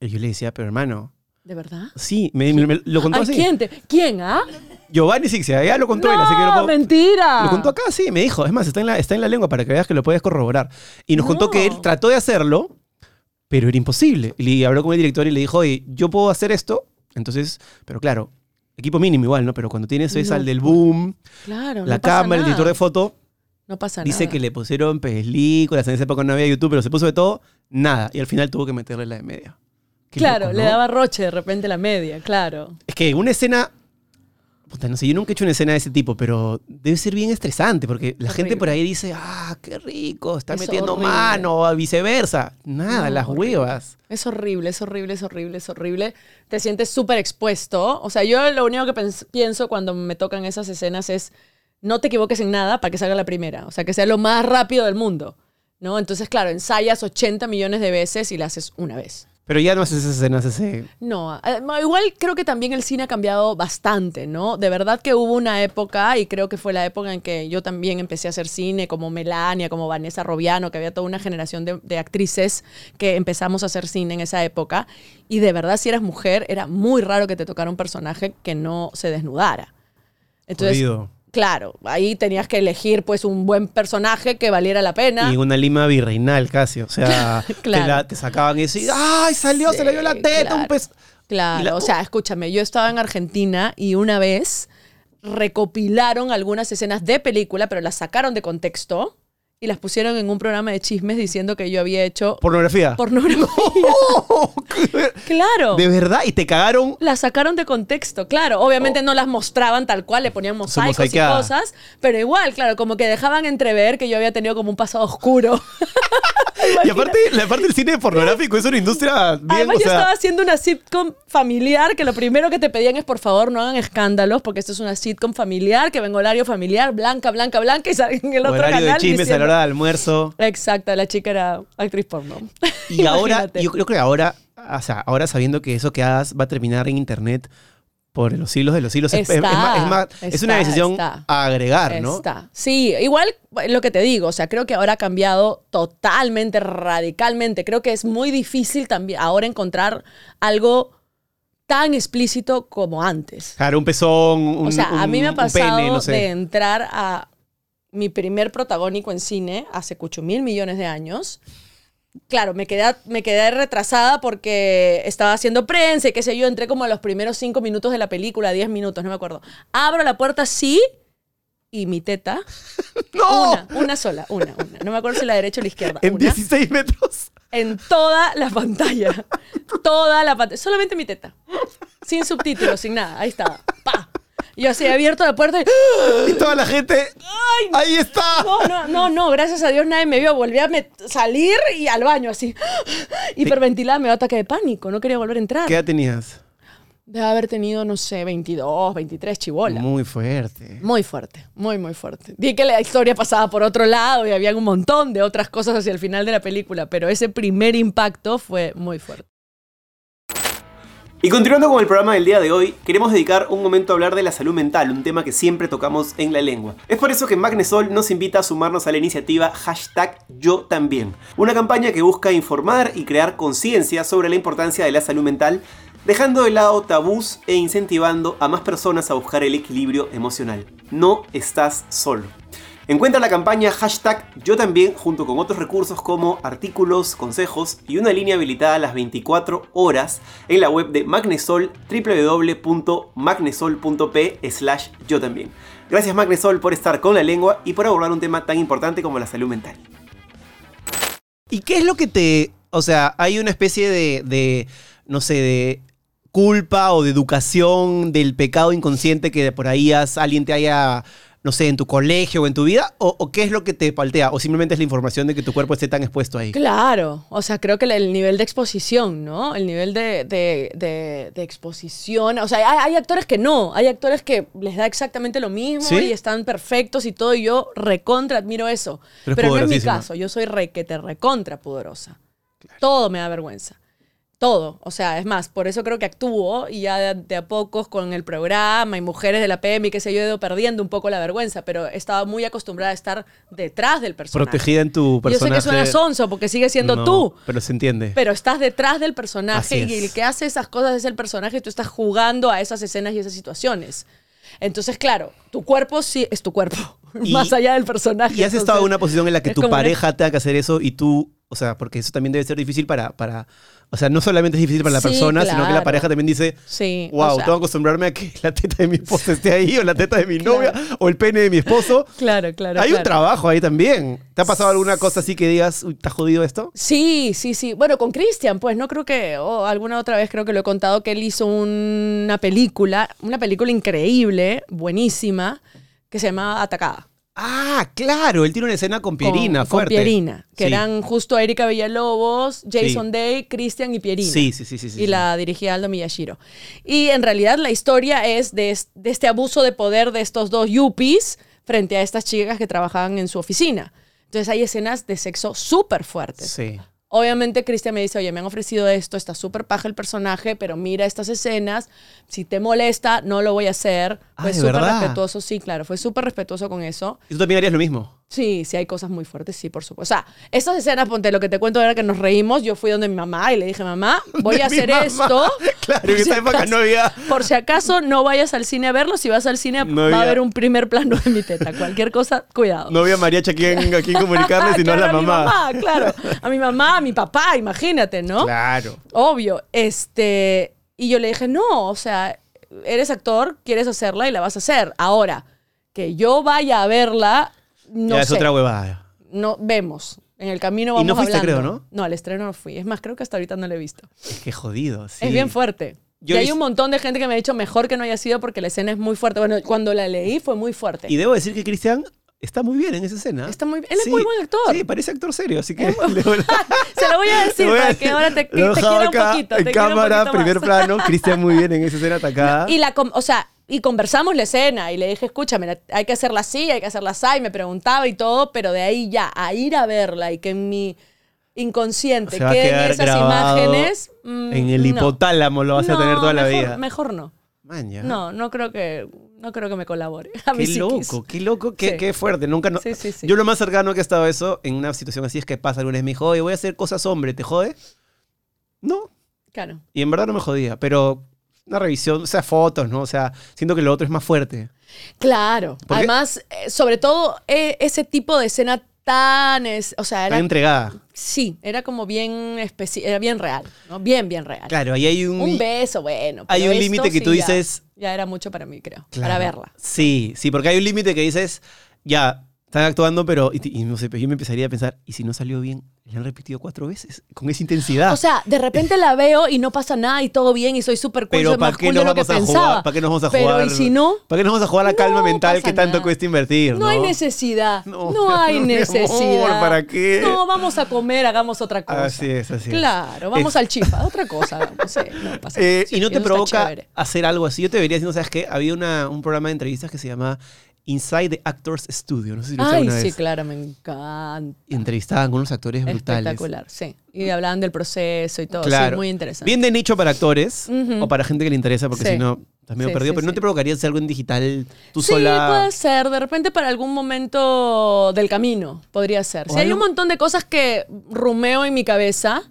Y yo le decía, pero hermano, ¿De verdad? sí, me, me- me- lo contó Ay, así. ¿quién, te- ¿Quién, ah? Giovanni Sixia, ya lo contó él, así que No, lo puedo- mentira. Lo contó acá, sí, me dijo. Es más, está en la, está en la lengua para que veas que lo puedes corroborar. Y nos contó que él No. trató de hacerlo, pero era imposible. Y le habló con el director y le dijo, oye, yo puedo hacer esto. Entonces, pero claro, equipo mínimo igual, ¿no? Pero cuando tienes esa No. al del boom, Claro, la no pasa cámara, el nada. editor de foto, No pasa dice nada. que le pusieron películas. En esa época no había YouTube, pero se puso de todo, nada. Y al final tuvo que meterle la de media. Claro, loco, le daba roche de repente la media, claro. Es que una escena. Puta, no sé, yo nunca he hecho una escena de ese tipo, pero debe ser bien estresante porque la gente por ahí dice, ah, qué rico, está Es metiendo horrible. mano, o viceversa. Nada, No, las horrible. huevas. Es horrible, es horrible, es horrible, es horrible. Te sientes súper expuesto. O sea, yo lo único que pienso cuando me tocan esas escenas es no te equivoques en nada para que salga la primera. O sea, que sea lo más rápido del mundo. ¿No? Entonces, claro, ensayas 80 millones de veces y la haces una vez. Pero ya no haces esas escenas ese. No, eh, igual creo que también el cine ha cambiado bastante, ¿no? De verdad que hubo una época, y creo que fue la época en que yo también empecé a hacer cine, como Melania, como Vanessa Robiano, que había toda una generación de, de actrices que empezamos a hacer cine en esa época. Y de verdad, si eras mujer, era muy raro que te tocara un personaje que no se desnudara. Entonces, Jodido. Claro, ahí tenías que elegir pues un buen personaje que valiera la pena. Y una lima virreinal casi. O sea, Claro. te, la- te sacaban y ¡ay, salió! se le dio la teta, claro. un pez. Claro, la- o sea, escúchame, yo estaba en Argentina y una vez recopilaron algunas escenas de película, pero las sacaron de contexto y las pusieron en un programa de chismes diciendo que yo había hecho Pornografía. pornografía. claro. De verdad, y te cagaron. Las sacaron de contexto, claro. Obviamente no las mostraban tal cual, le ponían mosaicos y cosas, pero igual, claro, como que dejaban entrever que yo había tenido como un pasado oscuro. Y aparte, la parte del cine pornográfico es una industria bien, Además, o yo sea, estaba haciendo una sitcom familiar que lo primero que te pedían es por favor no hagan escándalos porque esto es una sitcom familiar que venga horario familiar, blanca, blanca, blanca y sale en el otro horario de canal chismes diciendo- almuerzo. Exacto, la chica era actriz porno. Y ahora, yo creo que ahora, o sea, ahora sabiendo que eso que hagas va a terminar en internet por los siglos de los siglos, es- es, Está, es más- es más- es una decisión está. a agregar, ¿no? Está. Sí, igual lo que te digo, o sea, creo que ahora ha cambiado totalmente, radicalmente. Creo que es muy difícil también ahora encontrar algo tan explícito como antes. Claro, un pezón, un, o sea, a mí me ha pasado pene, no sé. de entrar a mi primer protagónico en cine hace cucho mil millones de años. Claro, me quedé, me quedé retrasada porque estaba haciendo prensa y qué sé yo. Entré como a los primeros cinco minutos de la película, diez minutos, no me acuerdo. Abro la puerta, sí, y mi teta. ¡No! Una, una sola, una, una. No me acuerdo si la derecha o la izquierda. En una, 16 metros. en toda la pantalla. Toda la pantalla. Solamente mi teta. Sin subtítulos, sin nada. Ahí estaba. ¡Pa! Yo así he abierto la puerta y. Y toda la gente. ¡Ahí está! No, no, no, no, gracias a Dios nadie me vio. Volví a salir y al baño así. Hiperventilada, me dio ataque de pánico. No quería volver a entrar. ¿Qué edad tenías? Debe haber tenido, no sé, 22, 23 chibola. Muy fuerte. Muy fuerte, muy, muy fuerte. Vi que la historia pasaba por otro lado y había un montón de otras cosas hacia el final de la película, pero ese primer impacto fue muy fuerte. Y continuando con el programa del día de hoy, queremos dedicar un momento a hablar de la salud mental, un tema que siempre tocamos en la lengua. Es por eso que Magnesol nos invita a sumarnos a la iniciativa hashtag Yo también, una campaña que busca informar y crear conciencia sobre la importancia de la salud mental, dejando de lado tabús e incentivando a más personas a buscar el equilibrio emocional. No estás solo. Encuentra la campaña hashtag yo también junto con otros recursos como artículos, consejos y una línea habilitada a las 24 horas en la web de Magnesol www.magnesol.p slash yo también. Gracias Magnesol por estar con la lengua y por abordar un tema tan importante como la salud mental. ¿Y qué es lo que te... O sea, hay una especie de, de, no sé, de culpa o de educación del pecado inconsciente que por ahí alguien te haya, no sé, en tu colegio o en tu vida? ¿O, o qué es lo que te paltea? ¿O simplemente es la información de que tu cuerpo esté tan expuesto ahí? Claro, o sea, creo que el nivel de exposición, ¿no? El nivel de, de- de- de exposición, o sea, hay, hay actores que no, hay actores que les da exactamente lo mismo ¿Sí? y están perfectos y todo, y yo recontra admiro eso. Pero es Pero no es mi caso, yo soy requete recontra pudorosa. Todo me da vergüenza. Todo. O sea, es más, por eso creo que actúo y ya de, de a pocos con el programa y mujeres de la PM y qué sé yo, he ido perdiendo un poco la vergüenza, pero estaba muy acostumbrada a estar detrás del personaje. Protegida en tu Yo personaje. sé que suena sonso porque sigue siendo No, tú, Pero se entiende. pero estás detrás del personaje y el que hace esas cosas es el personaje y tú estás jugando a esas escenas y esas situaciones. Entonces, claro, tu cuerpo sí es tu cuerpo, Y- más allá del personaje. Y has estado en una posición en la que tu una- pareja tenga que hacer eso y tú, o sea, porque eso también debe ser difícil para, para o sea, no solamente es difícil para la Sí, persona, sino que la pareja también dice, Sí, o wow, sea, tengo que acostumbrarme a que la teta de mi esposa esté ahí o la teta de mi Claro. novia o el pene de mi esposo. Claro, claro. Hay un trabajo ahí también. ¿Te ha pasado alguna cosa así que digas, uy, ¿te ha jodido esto? Sí, sí, sí. Bueno, con Christian, pues no creo que, o alguna otra vez creo que lo he contado, que él hizo una película, una película increíble, buenísima, que se llamaba Atacada. Ah, claro, él tiene una escena con Pierina, con, fuerte. Con Pierina, que Sí. eran justo Erika Villalobos, Jason Sí. Day, Christian y Pierina. Sí, sí, sí, sí. sí, y la dirigía Aldo Miyashiro. Y en realidad la historia es de, es- de este abuso de poder de estos dos yuppies frente a estas chicas que trabajaban en su oficina. Entonces hay escenas de sexo súper fuertes. Sí. Obviamente Cristian me dice, oye, me han ofrecido esto, está súper paja el personaje, pero mira estas escenas, si te molesta, no lo voy a hacer. Ah, Fue ¿de súper respetuoso, sí, claro, fue súper respetuoso con eso. ¿Y tú también harías lo mismo? Sí, sí hay cosas muy fuertes, sí, por supuesto. O sea, estas escenas, ponte, lo que te cuento era que nos reímos, yo fui donde mi mamá y le dije, mamá, voy a hacer mamá. esto, Claro, en esa época no había. Por si acaso, no vayas al cine a verlo. Si vas al cine, No va a haber un primer plano de mi teta. Cualquier cosa, cuidado. No había mariachi a quien, a quien comunicarle, sino Claro, a la mi mamá. claro. A mi mamá, a mi papá, imagínate, ¿no? Claro. Obvio. Este. Y yo le dije, no, o sea, eres actor, quieres hacerla y la vas a hacer. Ahora, que yo vaya a verla, no ya es sé. otra huevada. No, vemos. En el camino Y vamos no fuiste, hablando. creo, ¿no? No, al estreno no fui. Es más, creo que hasta ahorita no lo he visto. Es que jodido, sí. Es bien fuerte. Yo y hay un montón de gente que me ha dicho mejor que no haya sido porque la escena es muy fuerte. Bueno, cuando la leí fue muy fuerte. Y debo decir que Cristian está muy bien en esa escena. Está muy- él es muy buen actor. Sí, parece actor serio, así que... le- Se lo voy a decir le voy a para que decir. ahora te, te Lo dejaba quiera un acá, poquito. En te quiera un cámara, poquito más. primer plano, Cristian muy bien en esa escena atacada. Y la, com- o sea, y conversamos la escena y le dije, escúchame, hay que hacerla así, hay que hacerla así, y me preguntaba y todo, pero de ahí ya a ir a verla y que en mi inconsciente Se va a queden quedar esas grabado imágenes. mm, en el no. hipotálamo lo vas a tener No, toda la mejor- vida. Mejor no. Man, ya. No, no creo que, no creo que me colabore. A mi Qué psiquis. loco, qué loco, qué, Sí. qué fuerte. Nunca no- Sí, sí, sí. Yo lo más cercano que he estado a eso en una situación así es que pasa alguna vez me dijo, oye, voy a hacer cosas hombre, ¿te jode? No. Claro. Y en verdad no me jodía, pero una revisión, o sea, fotos, ¿no? O sea, siento que lo otro es más fuerte. Claro. Además, eh, sobre todo eh, ese tipo de escena tan, es- o sea, era, Tan entregada. sí, era como bien era bien real, ¿no? Bien, bien real. Claro, ahí hay un... Un beso, bueno. hay un límite que sí tú dices- Ya, era mucho para mí, creo. Claro. Para verla. Sí, sí, porque hay un límite que dices, ya, están actuando, pero, y, y no sé, pero yo me empezaría a pensar, ¿y si no salió bien? ¿Le han repetido cuatro veces? Con esa intensidad. O sea, de repente la veo y no pasa nada y todo bien y soy súper cool, pero ¿para qué nos vamos a jugar? ¿Para qué nos vamos a Pero, jugar? ¿y si no? ¿Para qué nos vamos a jugar la calma No mental que tanto nada. cuesta invertir? No, No, hay necesidad. No, No, hay mi amor, necesidad. ¿para qué? No, vamos a comer, hagamos otra cosa. Así es, así es. Claro, vamos Es- al chifa, otra cosa. sí, no pasa Eh. Sí, y no te provoca hacer algo así. Yo te vería diciendo, ¿sabes qué? Había una, un programa de entrevistas que se llama Inside the Actors Studio. No sé si lo Ay, sí, vez. claro, me encanta. Y entrevistaban con unos actores brutales. Espectacular, sí. Y hablaban del proceso y todo. Claro. Sí, muy interesante. Bien de nicho para actores o para gente que le interesa, porque Sí. si no, estás medio Sí, perdido. sí, pero no sí. te provocaría hacer algo en digital tú sí, sola. puede ser. De repente para algún momento del camino podría ser. O Sí, hay algo- un montón de cosas que rumeo en mi cabeza,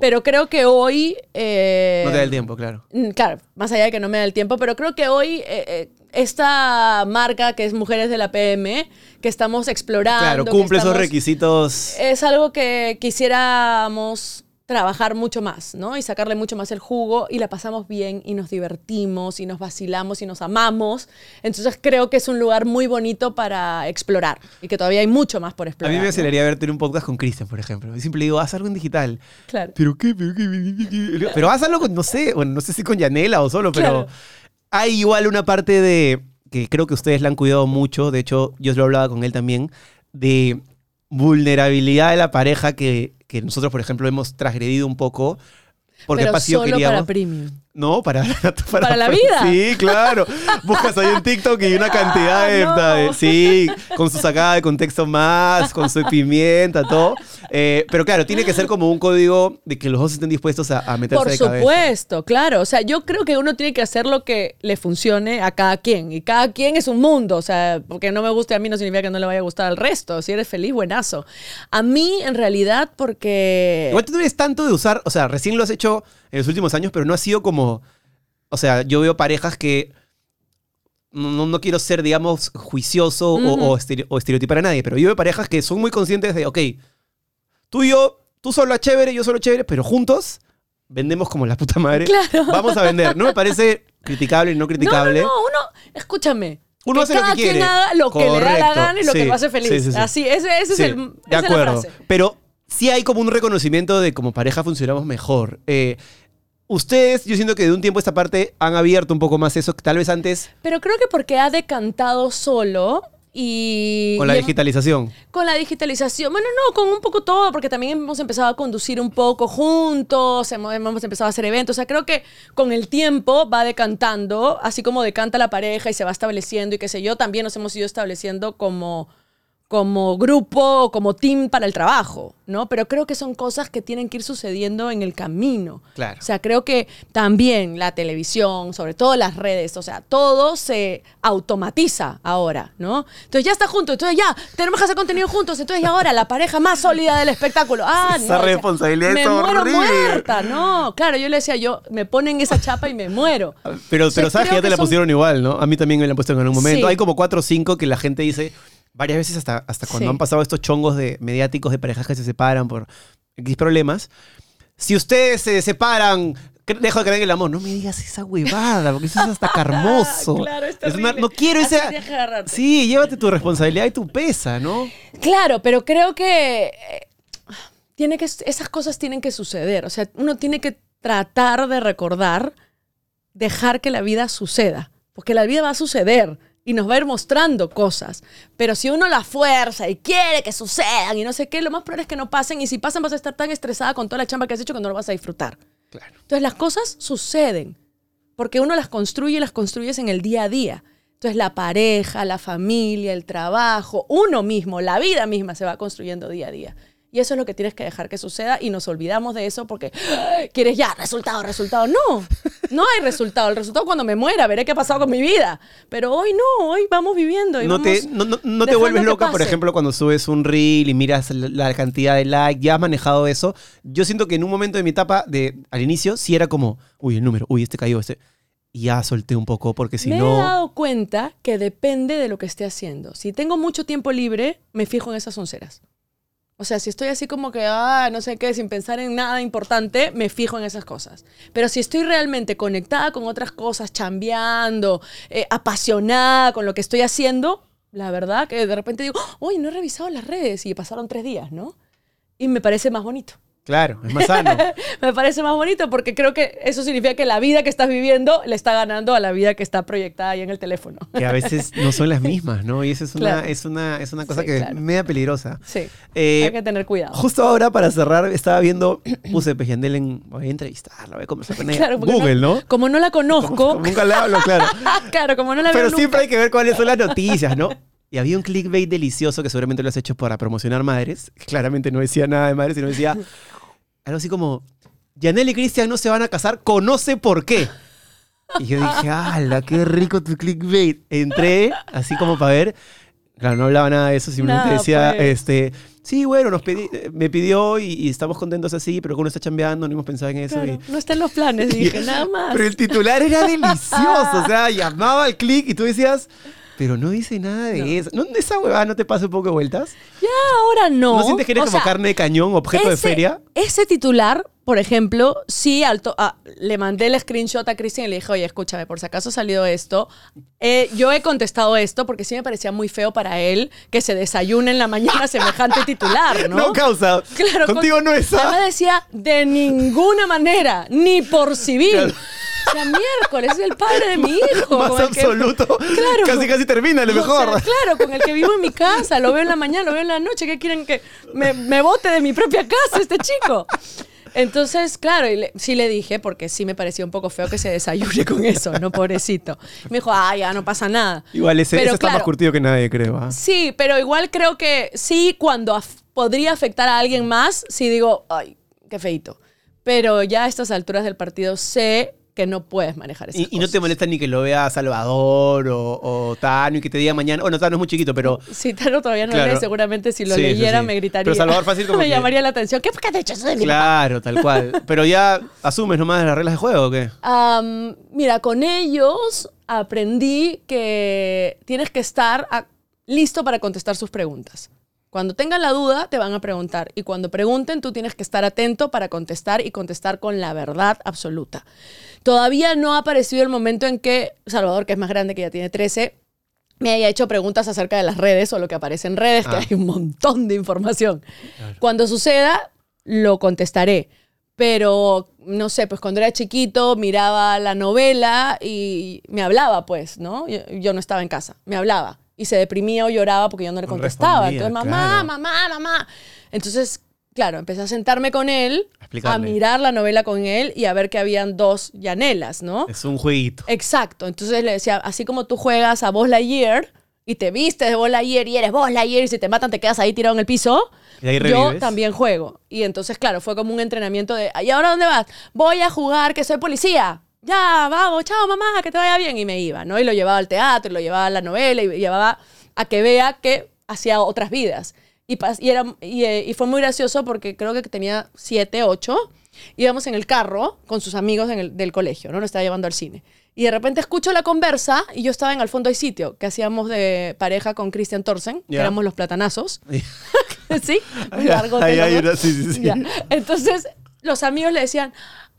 pero creo que hoy... eh, No te da el tiempo, claro. Mm, Claro, más allá de que no me da el tiempo, pero creo que hoy eh, eh, esta marca que es Mujeres de la PM, que estamos explorando. Claro, cumple esos requisitos. Es algo que quisiéramos trabajar mucho más, ¿no? Y sacarle mucho más el jugo y la pasamos bien y nos divertimos y nos vacilamos y nos amamos. Entonces creo que es un lugar muy bonito para explorar y que todavía hay mucho más por A explorar. mí me ¿no? aceleraría verte en un podcast con Cristian, por ejemplo. Yo siempre digo, haz algo en digital. Claro. ¿Pero qué? ¿Pero qué? Pero haz algo con, no sé, bueno, no sé si con Yanela o solo, pero Claro. hay igual una parte de, que creo que ustedes la han cuidado mucho, de hecho yo lo hablaba con él también, de vulnerabilidad de la pareja que, que nosotros, por ejemplo, hemos transgredido un poco. Porque pero pasión solo queríamos. para premium. No, para, ¿Para la vida? Sí, claro. Buscas ahí en TikTok y una cantidad de, Ah, no. de- Sí, con su sacada de contexto más, con su pimienta, todo. Eh, pero claro, tiene que ser como un código de que los dos estén dispuestos a, a meterse Por de cabeza. supuesto, claro. O sea, yo creo que uno tiene que hacer lo que le funcione a cada quien. Y cada quien es un mundo. O sea, porque no me guste a mí no significa que no le vaya a gustar al resto. Si eres feliz, buenazo. A mí, en realidad, porque... Igual tú no eres tanto de usar, o sea, recién lo has hecho en los últimos años, pero no ha sido como, o sea, yo veo parejas que no, no- no quiero ser, digamos, juicioso o- Ujú. o, estere- o estereotipar a nadie, pero yo veo parejas que son muy conscientes de, ok, tú y yo, tú solo chévere, yo solo chévere, pero juntos vendemos como la puta madre. Claro. Vamos a vender. No me parece criticable y no No, no, criticable. no, uno... Escúchame. Uno que hace lo que quiere. quien haga lo que le da la gana y lo que lo hace feliz. sí, sí, sí. Así, ese, es el... de esa es la acuerdo. frase. Pero sí hay como un reconocimiento de como pareja funcionamos mejor. Eh, ustedes, yo siento que de un tiempo a esta parte han abierto un poco más eso, que tal vez antes Pero creo que porque ha decantado solo y... con la y digitalización. Con la digitalización, bueno, no, con un poco todo, porque también hemos empezado a conducir un poco juntos, hemos, hemos empezado a hacer eventos, o sea, creo que con el tiempo va decantando, así como decanta la pareja y se va estableciendo y qué sé yo, también nos hemos ido estableciendo como, como grupo o como team para el trabajo, ¿no? Pero creo que son cosas que tienen que ir sucediendo en el camino. Claro. O sea, creo que también la televisión, sobre todo las redes, o sea, todo se automatiza ahora, ¿no? Entonces ya está junto, entonces ya tenemos que hacer contenido juntos, entonces ya ahora la pareja más sólida del espectáculo. Ah, Esa no, o sea, responsabilidad me es muero muerta, no. Claro, yo le decía, yo me ponen esa chapa y me muero. Pero, O sea, pero sabes que ya te que la son- pusieron igual, ¿no? A mí también me la han puesto en algún momento. Sí. Hay como cuatro o cinco que la gente dice varias veces hasta, hasta cuando Sí. han pasado estos chongos de mediáticos de parejas que se separan por X problemas. Si ustedes se separan, dejo de creer en el amor. No me digas esa huevada, porque eso es hasta carmoso. Claro, es una- no quiero Así esa... Sí, llévate tu responsabilidad y tu pesa, ¿no? Claro, pero creo que eh, tiene que esas cosas tienen que suceder. O sea, uno tiene que tratar de recordar, dejar que la vida suceda, porque la vida va a suceder y nos va a ir mostrando cosas. Pero si uno la fuerza y quiere que sucedan y no sé qué, lo más probable es que no pasen y si pasan vas a estar tan estresada con toda la chamba que has hecho que no lo vas a disfrutar. Claro. Entonces las cosas suceden, porque uno las construye y las construyes en el día a día. Entonces la pareja, la familia, el trabajo, uno mismo, la vida misma se va construyendo día a día. Y eso es lo que tienes que dejar que suceda y nos olvidamos de eso porque ¡ay! quieres ya resultado, resultado. No, no hay resultado. El resultado cuando me muera, veré qué ha pasado con mi vida. Pero hoy no, hoy vamos viviendo. Y No te, vamos no, no- no te vuelves loca, por ejemplo, cuando subes un reel y miras la, cantidad de likes, ya has manejado eso. Yo siento que en un momento de mi etapa, de, al inicio, sí era como, uy, el número, uy, este cayó, este. Ya solté un poco, porque si me he no. dado cuenta que depende de lo que esté haciendo. Si tengo mucho tiempo libre, me fijo en esas onceras. O sea, si estoy así como que, ah, no sé qué, sin pensar en nada importante, me fijo en esas cosas. Pero si estoy realmente conectada con otras cosas, chambeando, eh, apasionada con lo que estoy haciendo, la verdad que de repente digo, uy, no he revisado las redes y pasaron tres días, ¿no? Y me parece más bonito. Claro, es más sano. Me parece más bonito porque creo que eso significa que la vida que estás viviendo le está ganando a la vida que está proyectada ahí en el teléfono. que a veces no son las mismas, ¿no? Y eso es una, Claro. es una, es una cosa Sí, que claro. es media peligrosa. Sí. Eh, hay que tener cuidado. Justo ahora, para cerrar, estaba viendo, puse Yandel en. Voy a entrevistarla, voy a conversar con ella. Claro, Google, ¿no? Como no la conozco. Como nunca le hablo, claro. claro, como no la Pero veo siempre nunca. hay que ver cuáles son las noticias, ¿no? Y había un clickbait delicioso que seguramente lo has hecho para promocionar madres. que Claramente no decía nada de madres, sino decía algo así como: Yanel y Cristian no se van a casar, conoce por qué. Y yo dije, ¡hala, qué rico tu clickbait! Entré, así como para ver. Claro, no hablaba nada de eso, simplemente Nada, decía, pues. este, sí, bueno, nos eh, me pidió y, y estamos contentos así, pero uno está chambeando, no hemos pensado en eso. Claro, y- no está en los planes, dije, nada más. pero el titular era delicioso, o sea, llamaba al clic y tú decías, pero no dice nada de eso. ¿No, ¿Esa huevada no te pasa un poco de vueltas? Ya ahora no. ¿No, sientes que eres O como sea, carne de cañón, objeto de feria? Ese titular, por ejemplo, sí alto, ah, le mandé el screenshot a Cristian y le dije, oye, escúchame, por si acaso salió esto. Eh, yo he contestado esto porque sí me parecía muy feo para él que se desayune en la mañana semejante titular, ¿no? No, causa. Claro, Contigo con- no es Además decía, de ninguna manera, ni por civil. Claro. O sea, miércoles, es el padre de mi hijo. más que- absoluto. Claro. Casi, casi termina, lo sea, mejor. claro, con el que vivo en mi casa, lo veo en la mañana, lo veo en la noche. ¿Qué quieren que me, me bote de mi propia casa este chico? Entonces, claro, y le- sí le dije, porque sí me parecía un poco feo que se desayune con eso, ¿no? Pobrecito. Me dijo, ah, ya no pasa nada. Igual ese, Pero ese está más curtido que nadie, creo. ¿ah? Sí, pero igual creo que sí, cuando af- podría afectar a alguien más, sí digo, ay, qué feito. Pero ya a estas alturas del partido sé que no puedes manejar esas Y, y no te molesta ni que lo vea Salvador o, o Tano y que te diga mañana. Bueno, Tano es muy chiquito, pero. Si Tano todavía no Claro. lee, seguramente si lo Sí, sí, leyera sí. me gritaría. Pero Salvador fácil como me que- llamaría la atención. ¿Qué, ¿Por qué has hecho eso de mi papá? Claro, tal cual. Pero ya asumes nomás las reglas de juego o qué? Mira, con ellos aprendí que tienes que estar a- listo para contestar sus preguntas. Cuando tengan la duda, te van a preguntar. Y cuando pregunten, tú tienes que estar atento para contestar y contestar con la verdad absoluta. Todavía no ha aparecido el momento en que Salvador, que es más grande, que ya tiene 13, me haya hecho preguntas acerca de las redes o lo que aparece en redes, que Ah. hay un montón de información. Cuando suceda, lo contestaré. Pero, no sé, pues cuando era chiquito miraba la novela y me hablaba, pues, ¿no? Yo, yo no estaba en casa, me hablaba. Y se deprimía o lloraba porque yo no le contestaba. respondía, Entonces, mamá, claro. mamá, mamá. Entonces, claro, empecé a sentarme con él, A a mirar la novela con él y a ver que habían dos llanelas, ¿no? Es un jueguito. Exacto. Entonces le decía, así como tú juegas a Buzz Lightyear y te vistes de Buzz Lightyear y eres Buzz Lightyear y si te matan te quedas ahí tirado en el piso, Y ahí yo también juego. Y entonces, claro, fue como un entrenamiento de, ¿y ahora dónde vas? Voy a jugar que soy policía. Ya, vamos, chao mamá, que te vaya bien. Y me iba, ¿no? Y lo llevaba al teatro, y lo llevaba a la novela, y llevaba a que vea que hacía otras vidas. Y, y, era, y, eh, y fue muy gracioso porque creo que tenía siete, ocho. Íbamos en el carro con sus amigos en el- del colegio, ¿no? Nos estaba llevando al cine. Y de repente escucho la conversa y yo estaba en Al fondo hay sitio, que hacíamos de pareja con Christian Torsen, que Ya. éramos los platanazos. sí, largo. Ahí sí, sí. Entonces, los amigos le decían,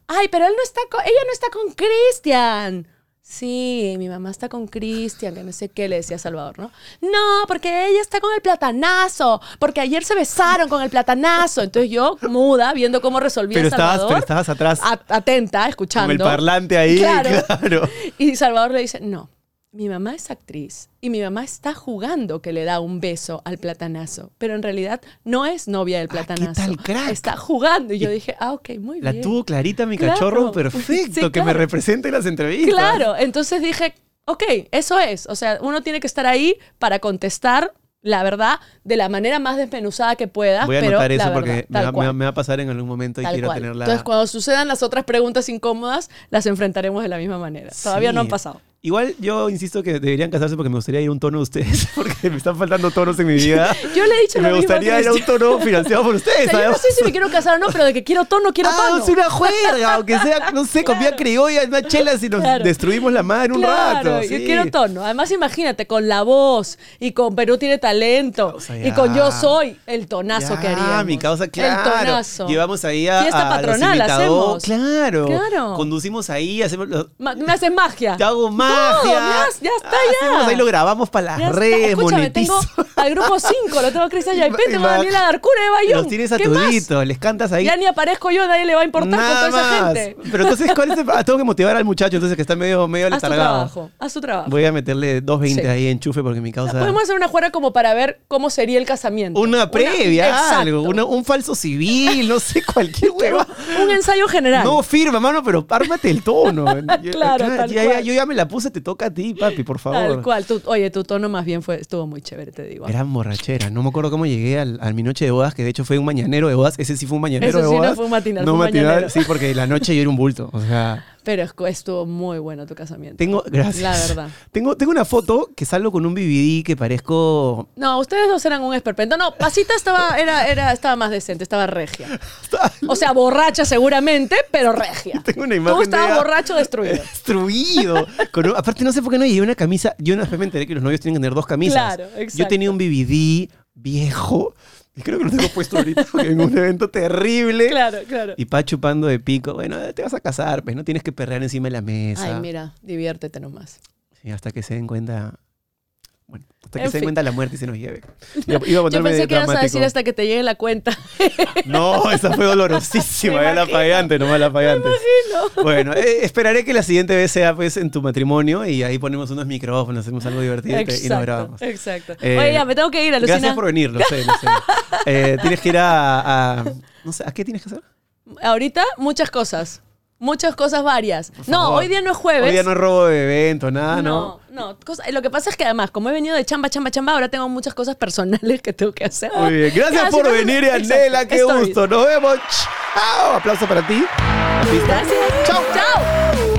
ay, pero él no está con, ella no está con Cristian. Sí, mi mamá está con Cristian, que no sé qué le decía Salvador, ¿no? No, porque ella está con el platanazo, porque ayer se besaron con el platanazo. Entonces yo, muda, viendo cómo resolvía Pero estabas, Salvador. pero estabas atrás atenta, escuchando. con el parlante ahí. Claro. claro. Y Salvador le dice, no, mi mamá es actriz y mi mamá está jugando que le da un beso al platanazo, pero en realidad no es novia del Ah, ¿qué platanazo. tal, crack? Está jugando. Y yo dije, ah, ok, muy La bien. tuvo clarita mi Claro. cachorro, perfecto, Sí, que me represente en las entrevistas. Claro, entonces dije, ok, eso es. O sea, uno tiene que estar ahí para contestar la verdad de la manera más desmenuzada que pueda. Voy a pero anotar la eso porque verdad, me va, me va- me va a pasar en algún momento y Tal quiero cual. tenerla. Entonces, cuando sucedan las otras preguntas incómodas, las enfrentaremos de la misma manera. Todavía no Sí. han pasado. Igual yo insisto que deberían casarse porque me gustaría ir a un tono de ustedes, porque me están faltando tonos en mi vida. Yo le he dicho me a gustaría ir a un tono financiado por O ustedes. sea, yo no sé si me quiero casar o no, pero de que quiero tono, quiero Ah, tono. es una juerga, aunque sea, no sé, comida criolla, una chela si nos Claro. destruimos la madre un Claro, rato. yo sí. quiero tono. Además, imagínate, con la voz y con Perú tiene talento O sea, y con Yo. Soy, el tonazo que Ya, haríamos. mi causa, claro. El tonazo. Llevamos ahí a, Fiesta a los patronal imitadores. hacemos. Claro. Claro. Conducimos ahí, hacemos los- me haces magia. Te hago Todo, magia. ya, ya está, ya. Hacemos ahí, lo grabamos para las redes, monetizo. tengo al grupo 5, lo tengo a Cristian Yaipé, tengo a Daniela Darcura de Bayón. Los tienes a todito, les cantas ahí. Ya ni aparezco yo, nadie le va a importar Nada con toda esa más. gente. Pero entonces, ¿cuál es el- ah, tengo que motivar al muchacho entonces que está medio, medio Haz letargado. trabajo, haz tu trabajo. Voy a meterle 2.20 Sí. ahí enchufe porque mi causa... Podemos hacer una juega como para ver cómo sería el casamiento. Una previa, Exacto. algo, una- un falso civil, no sé, cualquier hueva. Un ensayo general. No firma, mano, pero ármate el tono. Yo- Claro, tal ya, ya, cual. yo ya me la puse, te toca a ti, papi, por favor. Tal cual. Oye, tu tono más bien fue, estuvo muy chévere, te digo. Gran borrachera. No me acuerdo cómo llegué al, a mi noche de bodas, que de hecho fue un mañanero de bodas. Ese sí fue un mañanero Ese de sí no bodas. fue un matinal, No fue un matinal, mañanero. sí, porque la noche yo era un bulto. O sea, Pero es- estuvo muy bueno tu casamiento. tengo. Gracias. La verdad. Tengo, tengo una foto que salgo con un BBD que parezco. No, ustedes dos eran un esperpento. No, Pasita estaba, era, era, estaba más decente, estaba regia. O sea, borracha seguramente, pero regia. Tengo una imagen Tú estabas de borracho destruido. Destruido. Con aparte, no sé por qué no llevé una camisa. Yo después me enteré que los novios tienen que tener dos camisas. Claro, Yo exacto. tenía un BBD viejo. Y creo que lo tengo puesto ahorita porque en un evento terrible. Claro, claro. Y pa chupando de pico. Bueno, te vas a casar, pues no tienes que perrear encima de la mesa. Ay, mira, diviértete nomás. Sí, hasta que se den cuenta. Bueno, hasta que En se den cuenta la muerte y se nos lleve. Iba, iba a Yo pensé que ibas a decir hasta que te llegue la cuenta. No, esa fue dolorosísima. Ya la pagué antes, nomás la pagué antes. Bueno, eh, esperaré que la siguiente vez sea pues en tu matrimonio y ahí ponemos unos micrófonos, hacemos algo divertido y nos grabamos. exacto. Eh, Oye, ya, me tengo que ir, Alucina. Gracias por venir, lo sé, lo sé. Eh, tienes que ir a, a- No sé, ¿a qué tienes que hacer? Ahorita, muchas cosas. Muchas cosas varias. No, hoy día no es jueves. Hoy día no es robo de evento, nada, ¿no? no, no. cosa- lo que pasa es que además, como he venido de chamba, chamba, chamba, ahora tengo muchas cosas personales que tengo que hacer. Muy bien. Gracias Gracias por venir. Anela. Qué gusto. Nos vemos. Chao. Aplauso para ti. Gracias. Chao. Chao.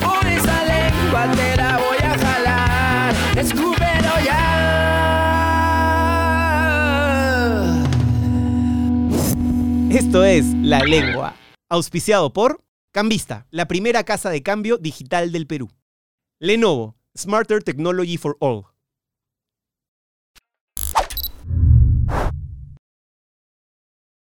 Por esa lengua la voy a jalar. Esto es La Lengua, auspiciado por Cambista, la primera casa de cambio digital del Perú. Lenovo, Smarter Technology for All.